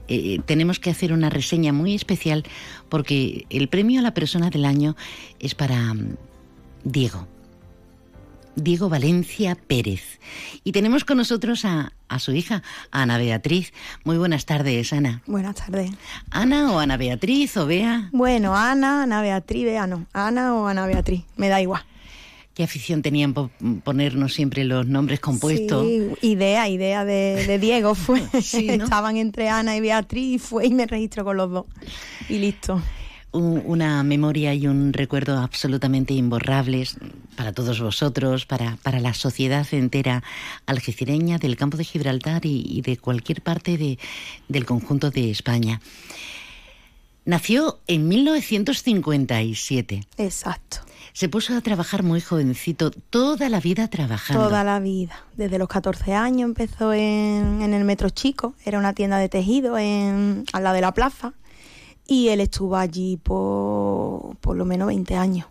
S2: eh, tenemos que hacer una reseña muy especial porque el premio a la persona del año es para mm, Diego. Diego Valencia Pérez. Y tenemos con nosotros a, a, su hija, Ana Beatriz. Muy buenas tardes, Ana.
S36: Buenas tardes.
S2: ¿Ana o Ana Beatriz o Bea?
S36: Bueno, Ana, Ana Beatriz, Bea no. Ana o Ana Beatriz, me da igual.
S2: ¿Qué afición tenían por ponernos siempre los nombres compuestos?
S36: Sí, idea, idea de, de Diego fue. [laughs] sí, ¿no? Estaban entre Ana y Beatriz y fue y me registro con los dos. Y listo
S2: una memoria y un recuerdo absolutamente imborrables para todos vosotros, para, para la sociedad entera algecireña del campo de Gibraltar y, y de cualquier parte de, del conjunto de España. Nació en 1957.
S36: Exacto.
S2: Se puso a trabajar muy jovencito, toda la vida trabajando.
S36: Toda la vida. Desde los 14 años empezó en, en el Metro Chico, era una tienda de tejido en, al lado de la plaza y él estuvo allí por por lo menos 20 años,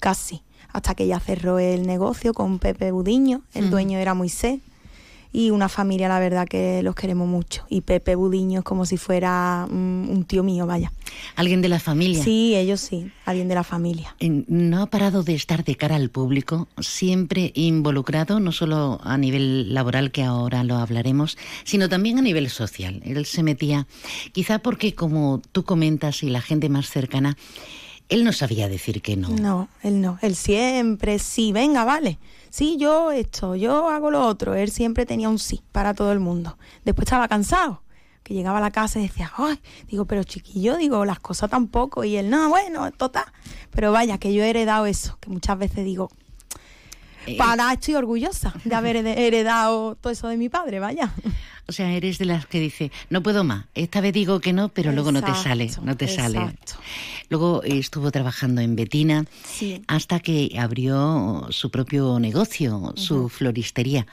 S36: casi, hasta que ya cerró el negocio con Pepe Budiño, el mm. dueño era Moisés, y una familia, la verdad, que los queremos mucho. Y Pepe Budiño es como si fuera un, un tío mío, vaya.
S2: ¿Alguien de la familia?
S36: Sí, ellos sí, alguien de la familia.
S2: No ha parado de estar de cara al público, siempre involucrado, no solo a nivel laboral, que ahora lo hablaremos, sino también a nivel social. Él se metía, quizá porque, como tú comentas, y la gente más cercana, él no sabía decir que no.
S36: No, él no. Él siempre sí, venga, vale. Sí, yo esto, yo hago lo otro. Él siempre tenía un sí para todo el mundo. Después estaba cansado, que llegaba a la casa y decía, ay, digo, pero chiquillo, digo, las cosas tampoco. Y él, no, bueno, total. Pero vaya, que yo he heredado eso, que muchas veces digo,
S2: Eh,
S36: para, estoy orgullosa de [laughs] haber heredado todo eso de mi padre, vaya.
S2: O sea, eres de las que dice, no puedo más, esta vez digo que no, pero luego no te sale, no te sale. Luego estuvo trabajando en Betina
S36: Sí.
S2: hasta que abrió su propio negocio, su floristería,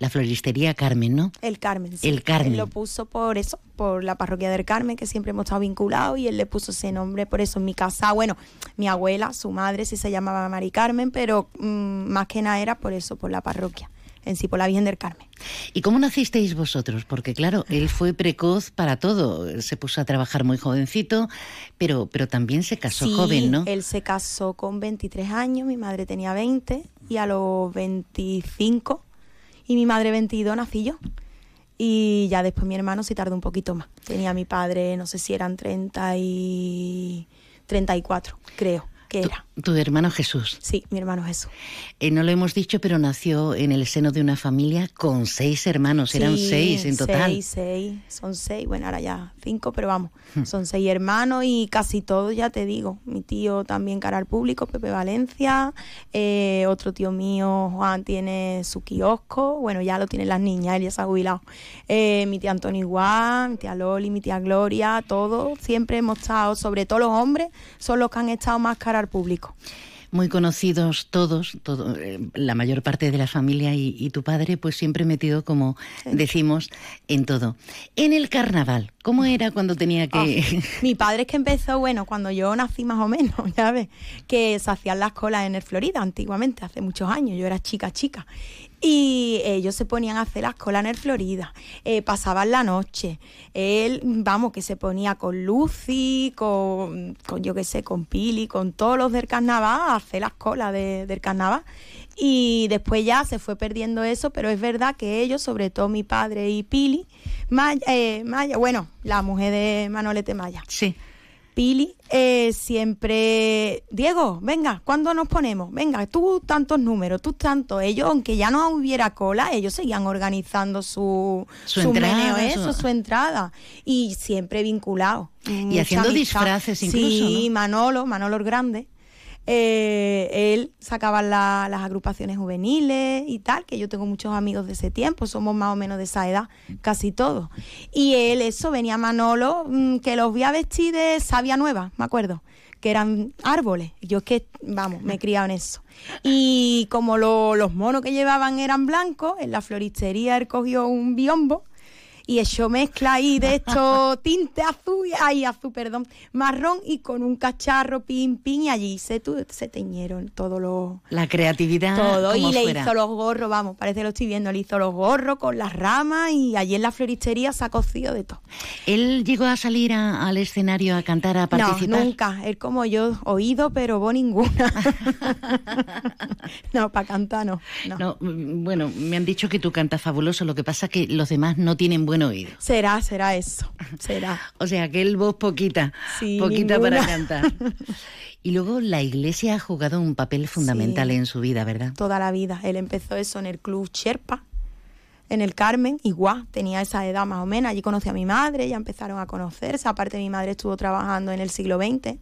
S2: la floristería Carmen, ¿no?
S36: El Carmen, sí.
S2: El Carmen.
S36: Él lo puso por eso, por la parroquia del Carmen, que siempre hemos estado vinculados, y él le puso ese nombre por eso en mi casa. Bueno, mi abuela, su madre, sí se llamaba Mari Carmen, pero mm, más que nada era por eso, por la parroquia, en sí, por la Virgen del Carmen.
S2: ¿Y cómo nacisteis vosotros? Porque claro, él fue precoz para todo, se puso a trabajar muy jovencito, pero, pero también se casó
S36: Sí,
S2: joven, ¿no?
S36: Él se casó con 23 años, mi madre tenía 20 y a los 25 y mi madre 22 nací yo. Y ya después mi hermano sí tardó un poquito más. Tenía mi padre, no sé si eran 30 y 34, creo que era.
S2: Tu hermano Jesús.
S36: Sí, mi hermano Jesús.
S2: Eh, no lo hemos dicho, pero nació en el seno de una familia con seis hermanos, eran seis en total.
S36: Seis, seis, son seis, bueno, ahora ya cinco, pero vamos,
S2: Hmm.
S36: son seis hermanos y casi todos, ya te digo, mi tío también cara al público, Pepe Valencia, eh, otro tío mío, Juan, tiene su kiosco, bueno, ya lo tienen las niñas, él ya se ha jubilado, Eh, mi tía Antonio igual, mi tía Loli, mi tía Gloria, todos, siempre hemos estado, sobre todo los hombres, son los que han estado más cara al público.
S2: Muy conocidos todos, todo, eh, la mayor parte de la familia y, y tu padre, pues siempre metido, como decimos, en todo. En el carnaval, ¿cómo era cuando tenía que...? [laughs]
S36: Mi padre es que empezó, bueno, cuando yo nací más o menos, [laughs] ya ves, que se hacían las colas en el Florida antiguamente, hace muchos años, yo era chica, chica. Y ellos se ponían a hacer las colas en el Florida, eh, pasaban la noche. Él, vamos, que se ponía con Lucy, con, con yo qué sé, con Pili, con todos los del carnaval, a hacer las colas de- del carnaval. Y después ya se fue perdiendo eso, pero es verdad que ellos, sobre todo mi padre y Pili, Maya, eh, Maya bueno, la mujer de Manolete Maya.
S2: Sí.
S36: Pili eh, siempre, Diego, venga, ¿cuándo nos ponemos? Venga, tú tantos números, tú tantos. Ellos, aunque ya no hubiera cola, ellos seguían organizando su,
S2: Su entrada,
S36: meneo, eso, su entrada. Y siempre vinculados.
S2: Y haciendo disfraces incluso,
S36: Sí,
S2: ¿no?
S36: Manolo, Manolo el Grande. Eh, él sacaba la- las agrupaciones juveniles y tal, que yo tengo muchos amigos de ese tiempo, somos más o menos de esa edad, casi todos. Y él, eso, venía Manolo, mm, que los vi a vestir de savia nueva, me acuerdo, que eran árboles. Yo es que, vamos, me he criado en eso. Y como lo- los monos que llevaban eran blancos, en la floristería él cogió un biombo y echó mezcla ahí de estos [laughs] tinte azul, ay, azul, perdón, marrón y con un cacharro, pin, pin, y allí se, tu- se teñieron todos los...
S2: La creatividad.
S36: Todo,
S2: como
S36: y le hizo los gorros, vamos, parece que lo estoy viendo, le hizo los gorros con las ramas y allí en la floristería se ha cocido de todo.
S2: ¿Él llegó a salir a- al escenario a cantar, a participar?
S36: No, nunca, él como yo, oído, pero vos ninguna. [laughs] no, para cantar no, no.
S2: No, mm, bueno, me han dicho que tú cantas fabuloso, lo que pasa que los demás no tienen buen oído.
S36: Será, será eso, será. [laughs]
S2: O sea, que él voz poquita,
S36: Sí,
S2: poquita
S36: ninguna.
S2: para cantar. [laughs] Y luego la iglesia ha jugado un papel fundamental
S36: Sí.
S2: en su vida, ¿verdad?
S36: toda la vida. Él empezó eso en el club Sherpa, en el Carmen, igual, tenía esa edad más o menos. Allí conocí a mi madre, ya empezaron a conocerse. Aparte, mi madre estuvo trabajando en el siglo XX.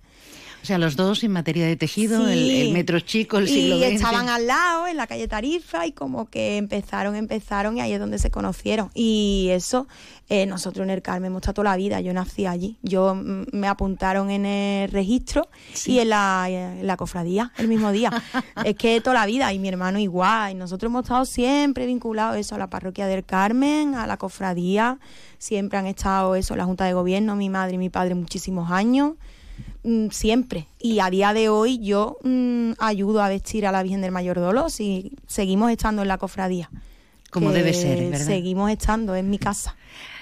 S2: O sea, los dos en materia de tejido, el,
S36: Sí.
S2: el metro chico, el siglo
S36: y
S2: XX.
S36: estaban al lado, en la calle Tarifa, y como que empezaron, empezaron, y ahí es donde se conocieron. Y eso, eh, nosotros en el Carmen hemos estado toda la vida, yo nací allí. Yo mm, me apuntaron en el registro y en la, en la cofradía, el mismo día. [laughs] es que toda la vida, y mi hermano igual, y nosotros hemos estado siempre vinculados eso a la parroquia del Carmen, a la cofradía, siempre han estado eso, la Junta de Gobierno, mi madre y mi padre muchísimos años siempre. Y a día de hoy yo mm, ayudo a vestir a la Virgen del Mayor Dolor si seguimos estando en la cofradía.
S2: Como debe ser, ¿verdad?
S36: Seguimos estando en mi casa.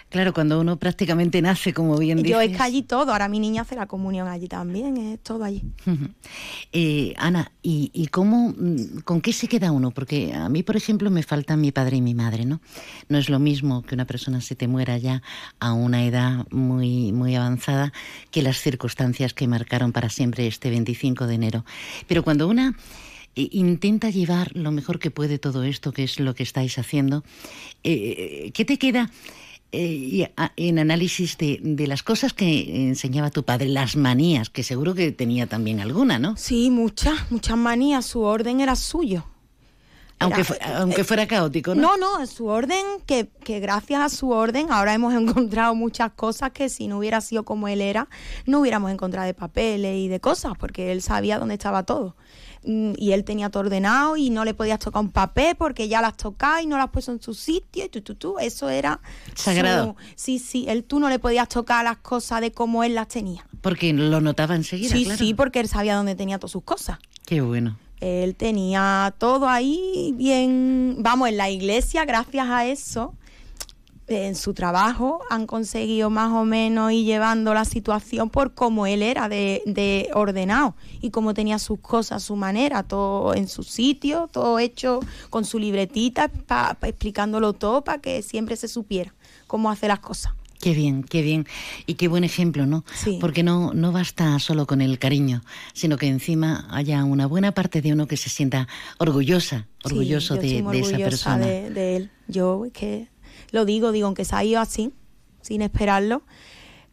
S2: Claro, cuando uno prácticamente nace, como bien
S36: Yo
S2: dices.
S36: es que allí todo, ahora mi niña hace la comunión allí también, es todo allí.
S2: Eh, Ana, ¿y, y cómo, mm, con qué se queda uno? Porque a mí, por ejemplo, me faltan mi padre y mi madre, ¿no? No es lo mismo que una persona se te muera ya a una edad muy, muy avanzada que las circunstancias que marcaron para siempre este 25 de enero. Pero cuando una eh, intenta llevar lo mejor que puede todo esto, que es lo que estáis haciendo, eh, ¿qué te queda? Eh, y a- en análisis de, de las cosas que enseñaba tu padre, las manías, que seguro que tenía también alguna, ¿no?
S36: Sí, muchas, muchas manías, su orden era suyo.
S2: Aunque,
S36: Era-
S2: fu- aunque fuera caótico, ¿no?
S36: No, no, su orden, que, que gracias a su orden ahora hemos [laughs] encontrado muchas cosas que si no hubiera sido como él era, no hubiéramos encontrado de papeles y de cosas, porque él sabía dónde estaba todo. Mm, Y él tenía todo ordenado y no le podías tocar un papel porque ya las tocaba y no las puso en su sitio y tú, tú, tú. Eso era...
S2: Sagrado.
S36: su- sí, sí, él tú no le podías tocar las cosas de cómo él las tenía.
S2: Porque lo notaba enseguida,
S36: sí,
S2: claro.
S36: sí, porque él sabía dónde tenía todas sus cosas.
S2: Qué bueno.
S36: Él tenía todo ahí bien, vamos, en la iglesia, gracias a eso, en su trabajo han conseguido más o menos ir llevando la situación por cómo él era de, de ordenado y cómo tenía sus cosas, su manera, todo en su sitio, todo hecho con su libretita, pa- pa- explicándolo todo para que siempre se supiera cómo hacer las cosas.
S2: Qué bien, qué bien. Y qué buen ejemplo, ¿no? Porque no, no basta solo con el cariño, sino que encima haya una buena parte de uno que se sienta orgullosa, orgulloso
S36: Sí, yo
S2: de, esa persona.
S36: De, de él. Yo que lo digo, digo, aunque se ha ido así, sin esperarlo,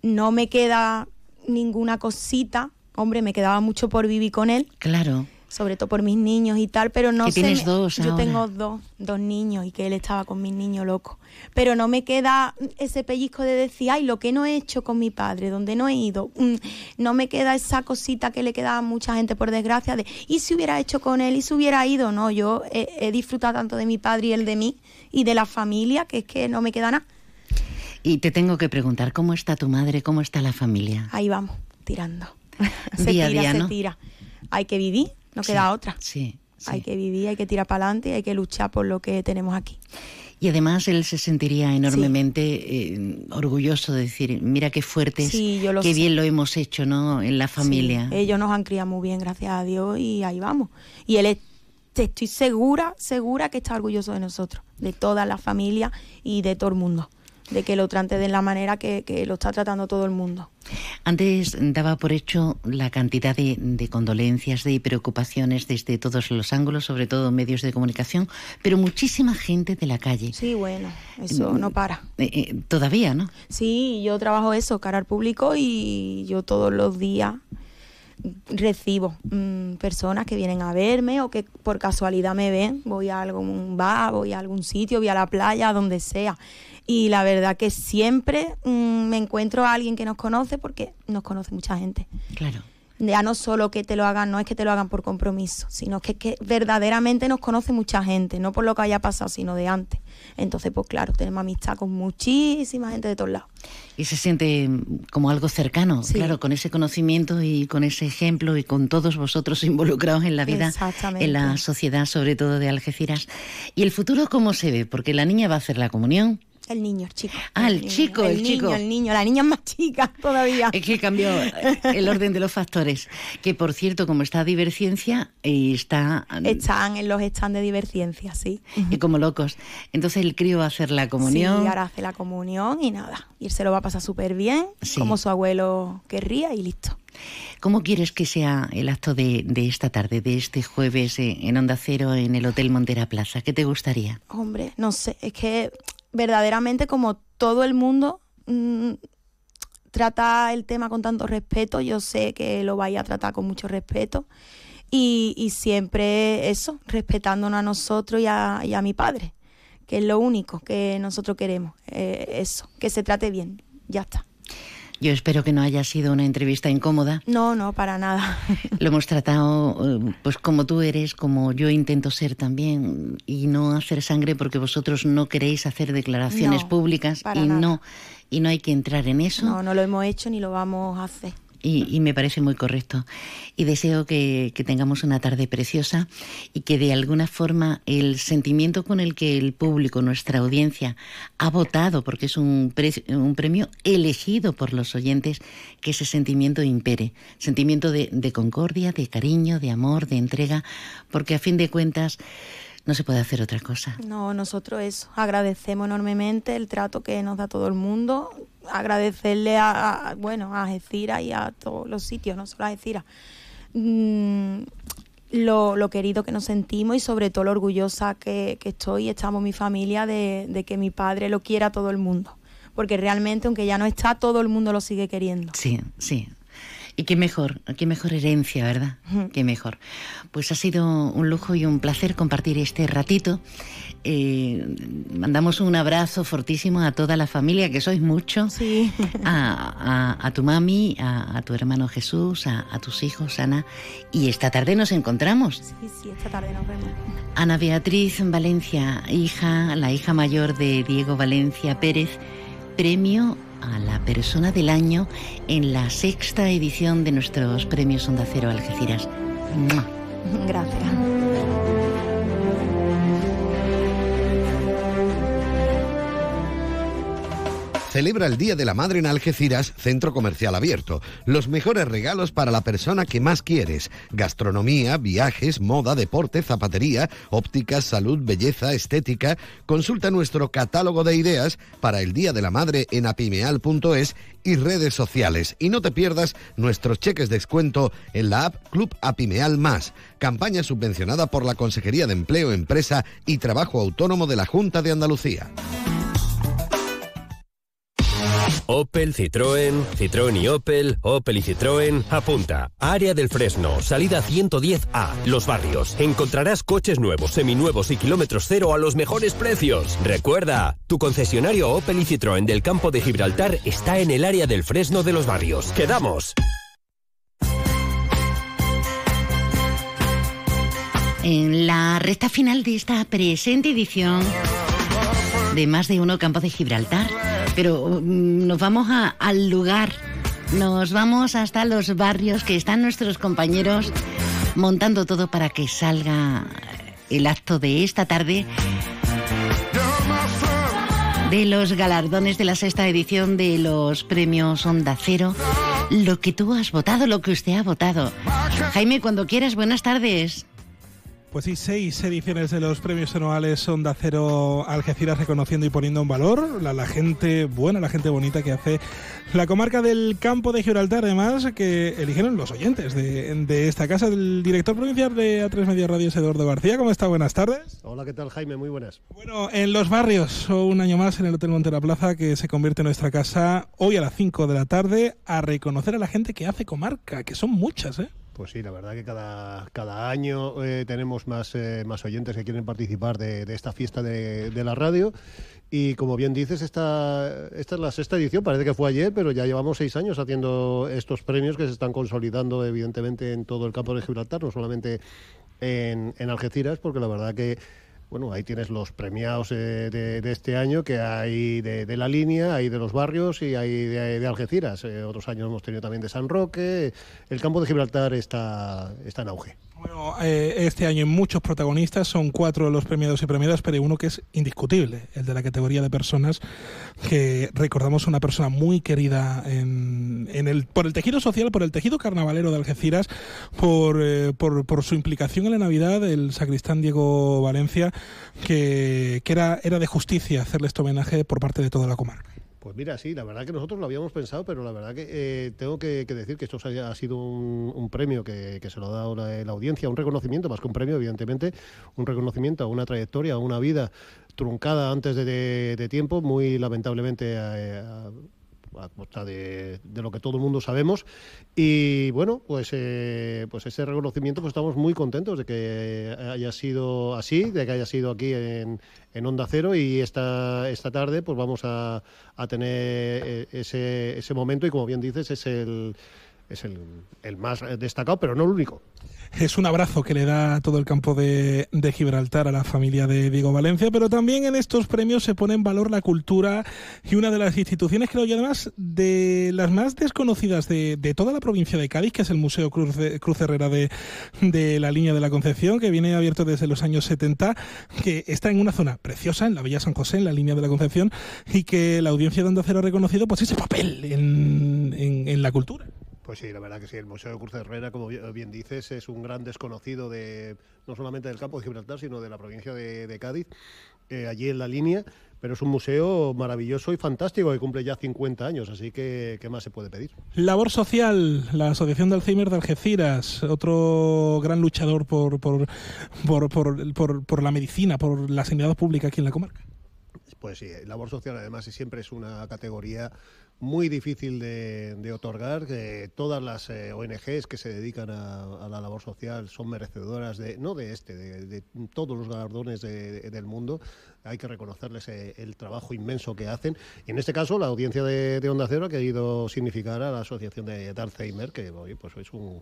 S36: no me queda ninguna cosita. Hombre, me quedaba mucho por vivir con él,
S2: Claro.
S36: Sobre todo por mis niños y tal, pero no se
S2: tienes
S36: me-
S2: dos
S36: Yo
S2: ahora.
S36: tengo dos, dos niños y que él estaba con mis niños locos. Pero no me queda ese pellizco de decir, ay, lo que no he hecho con mi padre, donde no he ido. Mm, No me queda esa cosita que le quedaba a mucha gente, por desgracia, de, ¿y si hubiera hecho con él? ¿Y si hubiera ido? No, yo he, he disfrutado tanto de mi padre y él de mí y de la familia, que es que no me queda nada.
S2: Y te tengo que preguntar, ¿cómo está tu madre? ¿Cómo está la familia?
S36: Ahí vamos, tirando. [laughs] se
S2: Día a
S36: tira,
S2: día,
S36: se
S2: ¿no?
S36: tira. Hay que vivir, no
S2: Sí,
S36: queda otra.
S2: Sí.
S36: Hay que vivir, hay que tirar para adelante y hay que luchar por lo que tenemos aquí.
S2: Y además él se sentiría enormemente eh, orgulloso de decir, mira qué fuertes,
S36: Sí,
S2: qué
S36: sé.
S2: bien lo hemos hecho, ¿no? En la familia.
S36: Sí, ellos nos han criado muy bien, gracias a Dios, y ahí vamos. Y él es- te estoy segura, segura que está orgulloso de nosotros, de toda la familia y de todo el mundo. De que lo trate de la manera que, que lo está tratando todo el mundo.
S2: Antes daba por hecho la cantidad de, de, condolencias, de preocupaciones desde todos los ángulos, sobre todo medios de comunicación, pero muchísima gente de la calle.
S36: Sí, bueno, eso no para.
S2: Eh, eh, todavía, ¿no?
S36: Sí, yo trabajo eso, cara al público, y yo todos los días recibo mmm, personas que vienen a verme o que por casualidad me ven, voy a algún bar, voy a algún sitio, voy a la playa, donde sea y la verdad que siempre mmm, me encuentro a alguien que nos conoce porque nos conoce mucha gente.
S2: Claro.
S36: Ya no solo que te lo hagan, no es que te lo hagan por compromiso, sino que, que verdaderamente nos conoce mucha gente, no por lo que haya pasado, sino de antes. Entonces, pues claro, tenemos amistad con muchísima gente de todos lados.
S2: Y se siente como algo cercano, sí. claro, con ese conocimiento y con ese ejemplo y con todos vosotros [laughs] involucrados en la vida, en la sociedad, sobre todo de Algeciras. ¿Y el futuro cómo se ve? Porque la niña va a hacer la comunión.
S36: El niño, el chico.
S2: Ah, el,
S36: el
S2: chico,
S36: niño,
S2: el,
S36: el
S2: chico.
S36: niño, el niño. La niña es más chica todavía.
S2: Es que cambió el orden de los factores. Que por cierto, como está Diverciencia, está.
S36: Están en los stands de Diverciencia, sí.
S2: Y como locos. Entonces el crío va a hacer la comunión.
S36: Sí, ahora hace la comunión y nada. Y él se lo va a pasar súper bien, sí. como su abuelo querría y listo.
S2: ¿Cómo quieres que sea el acto de, de, esta tarde, de este jueves en Onda Cero, en el Hotel Montera Plaza? ¿Qué te gustaría?
S36: Hombre, no sé, es que verdaderamente como todo el mundo mmm, trata el tema con tanto respeto, yo sé que lo vaya a tratar con mucho respeto y, y siempre eso, respetándonos a nosotros y a, y a, mi padre, que es lo único que nosotros queremos, eh, eso, que se trate bien, ya está.
S2: Yo espero que no haya sido una entrevista incómoda.
S36: No, no, para nada. [laughs]
S2: Lo hemos tratado pues como tú eres, como yo intento ser también, y no hacer sangre porque vosotros no queréis hacer declaraciones
S36: no,
S2: públicas y
S36: nada.
S2: no y no hay que entrar en eso.
S36: No, no lo hemos hecho ni lo vamos a hacer.
S2: Y, y, me parece muy correcto. Y deseo que, tengamos una tarde preciosa y que de alguna forma el sentimiento con el que el público, nuestra audiencia, ha votado, porque es un, pre, un premio elegido por los oyentes, que ese sentimiento impere. Sentimiento de, de concordia, de cariño, de amor, de entrega, porque a fin de cuentas no se puede hacer otra cosa.
S36: No, nosotros eso, agradecemos enormemente el trato que nos da todo el mundo, agradecerle a, bueno, a Algeciras y a todos los sitios, no solo a Algeciras, mmm, lo, lo, querido que nos sentimos y sobre todo lo orgullosa que, que estoy estamos mi familia de, de, que mi padre lo quiera a todo el mundo. Porque realmente, aunque ya no está, todo el mundo lo sigue queriendo.
S2: Sí, sí, y qué mejor, qué mejor herencia, ¿verdad? Qué mejor. Pues ha sido un lujo y un placer compartir este ratito. Eh, mandamos un abrazo fortísimo a toda la familia, que sois muchos.
S36: Sí. [laughs]
S2: A, a, a, tu mami, a, a tu hermano Jesús, a, tus hijos, Ana. Y esta tarde nos encontramos.
S36: Sí, sí, esta tarde nos vemos.
S2: Ana Beatriz Valencia, hija, la hija mayor de Diego Valencia Pérez, premio a la persona del año en la sexta edición de nuestros premios Onda Cero Algeciras.
S36: Gracias.
S37: Celebra el Día de la Madre en Algeciras, centro comercial abierto. Los mejores regalos para la persona que más quieres. Gastronomía, viajes, moda, deporte, zapatería, óptica, salud, belleza, estética. Consulta nuestro catálogo de ideas para el Día de la Madre en apimeal.es y redes sociales. Y no te pierdas nuestros cheques de descuento en la app Club Apimeal Más, campaña subvencionada por la Consejería de Empleo, Empresa y Trabajo Autónomo de la Junta de Andalucía.
S33: Opel, Citroën, Citroën y Opel, Opel y Citroën, apunta. Área del Fresno, salida 110A, Los Barrios. Encontrarás coches nuevos, seminuevos y kilómetros cero a los mejores precios. Recuerda, tu concesionario Opel y Citroën del campo de Gibraltar está en el área del Fresno de Los Barrios. ¡Quedamos!
S2: En la recta final de esta presente edición de Más de Uno Campo de Gibraltar, pero um, nos vamos al lugar, nos vamos hasta los barrios que están nuestros compañeros montando todo para que salga el acto de esta tarde de los galardones de la sexta edición de los premios Onda Cero. Lo que tú has votado, lo que usted ha votado. Jaime, cuando quieras, buenas tardes.
S38: Pues sí, seis ediciones de los premios anuales Onda Cero Algeciras reconociendo y poniendo en valor la, la, gente buena, la gente bonita que hace la comarca del campo de Gibraltar, además que eligieron los oyentes de, de esta casa, del director provincial de A3 Media Radio, Eduardo García. ¿Cómo está? Buenas tardes.
S39: Hola, ¿qué tal Jaime? Muy buenas.
S38: Bueno, en los barrios, un año más en el Hotel Montera Plaza, que se convierte en nuestra casa hoy a las 5 de la tarde a reconocer a la gente que hace comarca, que son muchas, ¿eh?
S39: Pues sí, la verdad que cada, cada año eh, tenemos más, eh, más oyentes que quieren participar de, esta fiesta de, de, la radio. Y como bien dices, esta, esta es la sexta edición, parece que fue ayer, pero ya llevamos seis años haciendo estos premios que se están consolidando evidentemente en todo el campo de Gibraltar, no solamente en, en Algeciras, porque la verdad que bueno, ahí tienes los premiados eh, de, este año, que hay de, la línea, hay de los barrios y hay de, de Algeciras. Eh, otros años hemos tenido también de San Roque. El campo de Gibraltar está, está en auge.
S38: Bueno, eh, este año muchos protagonistas, son cuatro los premiados y premiadas, pero hay uno que es indiscutible, el de la categoría de personas, que recordamos una persona muy querida en, en el, por el tejido social, por el tejido carnavalero de Algeciras, por, eh, por, por, su implicación en la Navidad, el sacristán Diego Valencia, que, que era, era de justicia hacerle este homenaje por parte de toda la comarca.
S39: Pues mira, sí, la verdad que nosotros lo habíamos pensado, pero la verdad que eh, tengo que, decir que esto ha sido un, premio que, se lo ha dado la, la, audiencia, un reconocimiento, más que un premio, evidentemente, un reconocimiento a una trayectoria, a una vida truncada antes de, tiempo, muy lamentablemente a, a costa de, de, lo que todo el mundo sabemos. Y bueno, pues, eh, pues ese reconocimiento, pues estamos muy contentos de que haya sido así, de que haya sido aquí en, en Onda Cero y esta, esta tarde pues vamos a, a tener eh, ese, ese momento y como bien dices es el, es el, más destacado, pero no el único
S38: es un abrazo que le da todo el campo de, Gibraltar a la familia de Diego Valencia, pero también en estos premios se pone en valor la cultura y una de las instituciones, creo yo, además de las más desconocidas de, toda la provincia de Cádiz, que es el Museo Cruz, Cruz Herrera de, de, la Línea de la Concepción, que viene abierto desde los años 70, que está en una zona preciosa, en la Villa San José, en la Línea de la Concepción, y que la audiencia de Onda Cero ha reconocido pues ese papel en, en la cultura.
S39: Pues sí, la verdad que sí, el Museo de Cruz Herrera, como bien dices, es un gran desconocido de no solamente del campo de Gibraltar, sino de la provincia de, de Cádiz, eh, allí en la línea, pero es un museo maravilloso y fantástico que cumple ya 50 años, así que ¿qué más se puede pedir?
S38: Labor social, la Asociación de Alzheimer de Algeciras, otro gran luchador por, por, por, por, por, por la medicina, por la sanidad pública aquí en la comarca.
S39: Pues sí, labor social además siempre es una categoría muy difícil de, otorgar. que todas las eh, ONGs que se dedican a, la labor social son merecedoras de, no de este, de, de todos los galardones de, del mundo. Hay que reconocerles eh, el trabajo inmenso que hacen. Y en este caso, la audiencia de, Onda Cero ha querido significar a la Asociación de Alzheimer, que hoy pues, es un,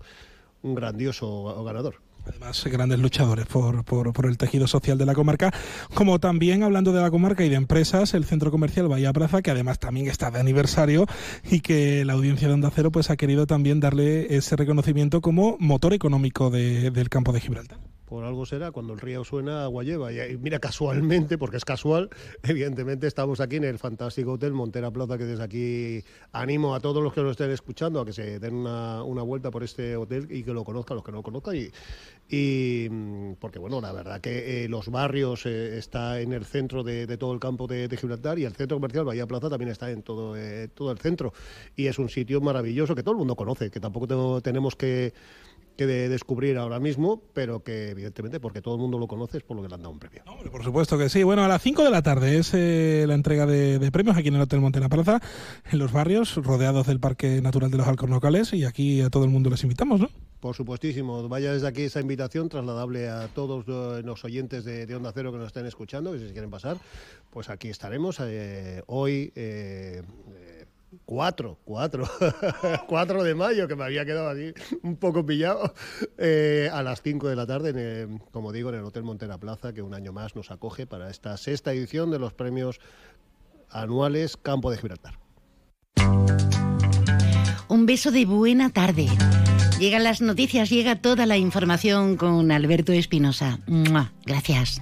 S39: un grandioso ganador.
S38: Además, grandes luchadores por, por, el tejido social de la comarca, como también hablando de la comarca y de empresas, el centro comercial Bahía Plaza, que además también está de aniversario y que la audiencia de Onda Cero pues, ha querido también darle ese reconocimiento como motor económico de, del campo de Gibraltar
S39: por algo será, cuando el río suena, agua lleva. Y mira, casualmente, porque es casual, [laughs] evidentemente estamos aquí en el fantástico hotel Montera Plaza, que desde aquí animo a todos los que lo estén escuchando a que se den una, vuelta por este hotel y que lo conozcan, los que no lo conozcan. Y, y porque, bueno, la verdad que eh, los barrios eh, está en el centro de, todo el campo de, Gibraltar y el centro comercial Bahía Plaza también está en todo, eh, todo el centro. Y es un sitio maravilloso que todo el mundo conoce, que tampoco tenemos que que de descubrir ahora mismo, pero que evidentemente porque todo el mundo lo conoce es por lo que le han dado un premio.
S38: No, por supuesto que sí. Bueno, a las 5 de la tarde es eh, la entrega de, de, premios aquí en el Hotel Monte la Plaza, en los barrios, rodeados del Parque Natural de los Alcornocales y aquí a todo el mundo les invitamos, ¿no?
S39: Por supuestísimo. Vaya desde aquí esa invitación trasladable a todos los oyentes de, de Onda Cero que nos estén escuchando, que si quieren pasar, pues aquí estaremos. Eh, hoy... Eh, 4, 4, 4 de mayo, que me había quedado así un poco pillado, eh, a las 5 de la tarde, en el, como digo, en el Hotel Montera Plaza, que un año más nos acoge para esta sexta edición de los premios anuales Campo de Gibraltar.
S2: Un beso de buena tarde. Llegan las noticias, llega toda la información con Alberto Espinosa. Gracias.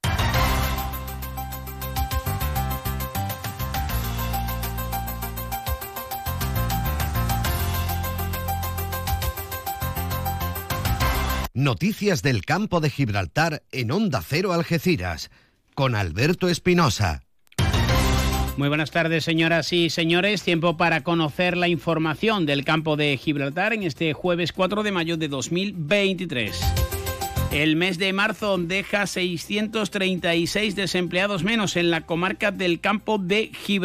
S6: Noticias del campo de Gibraltar en Onda Cero Algeciras, con Alberto Espinosa.
S5: Muy buenas tardes, señoras y señores. Tiempo para conocer la información del campo de Gibraltar en este jueves 4 de mayo de 2023. El mes de marzo deja 636 desempleados menos en la comarca del campo de Gibraltar.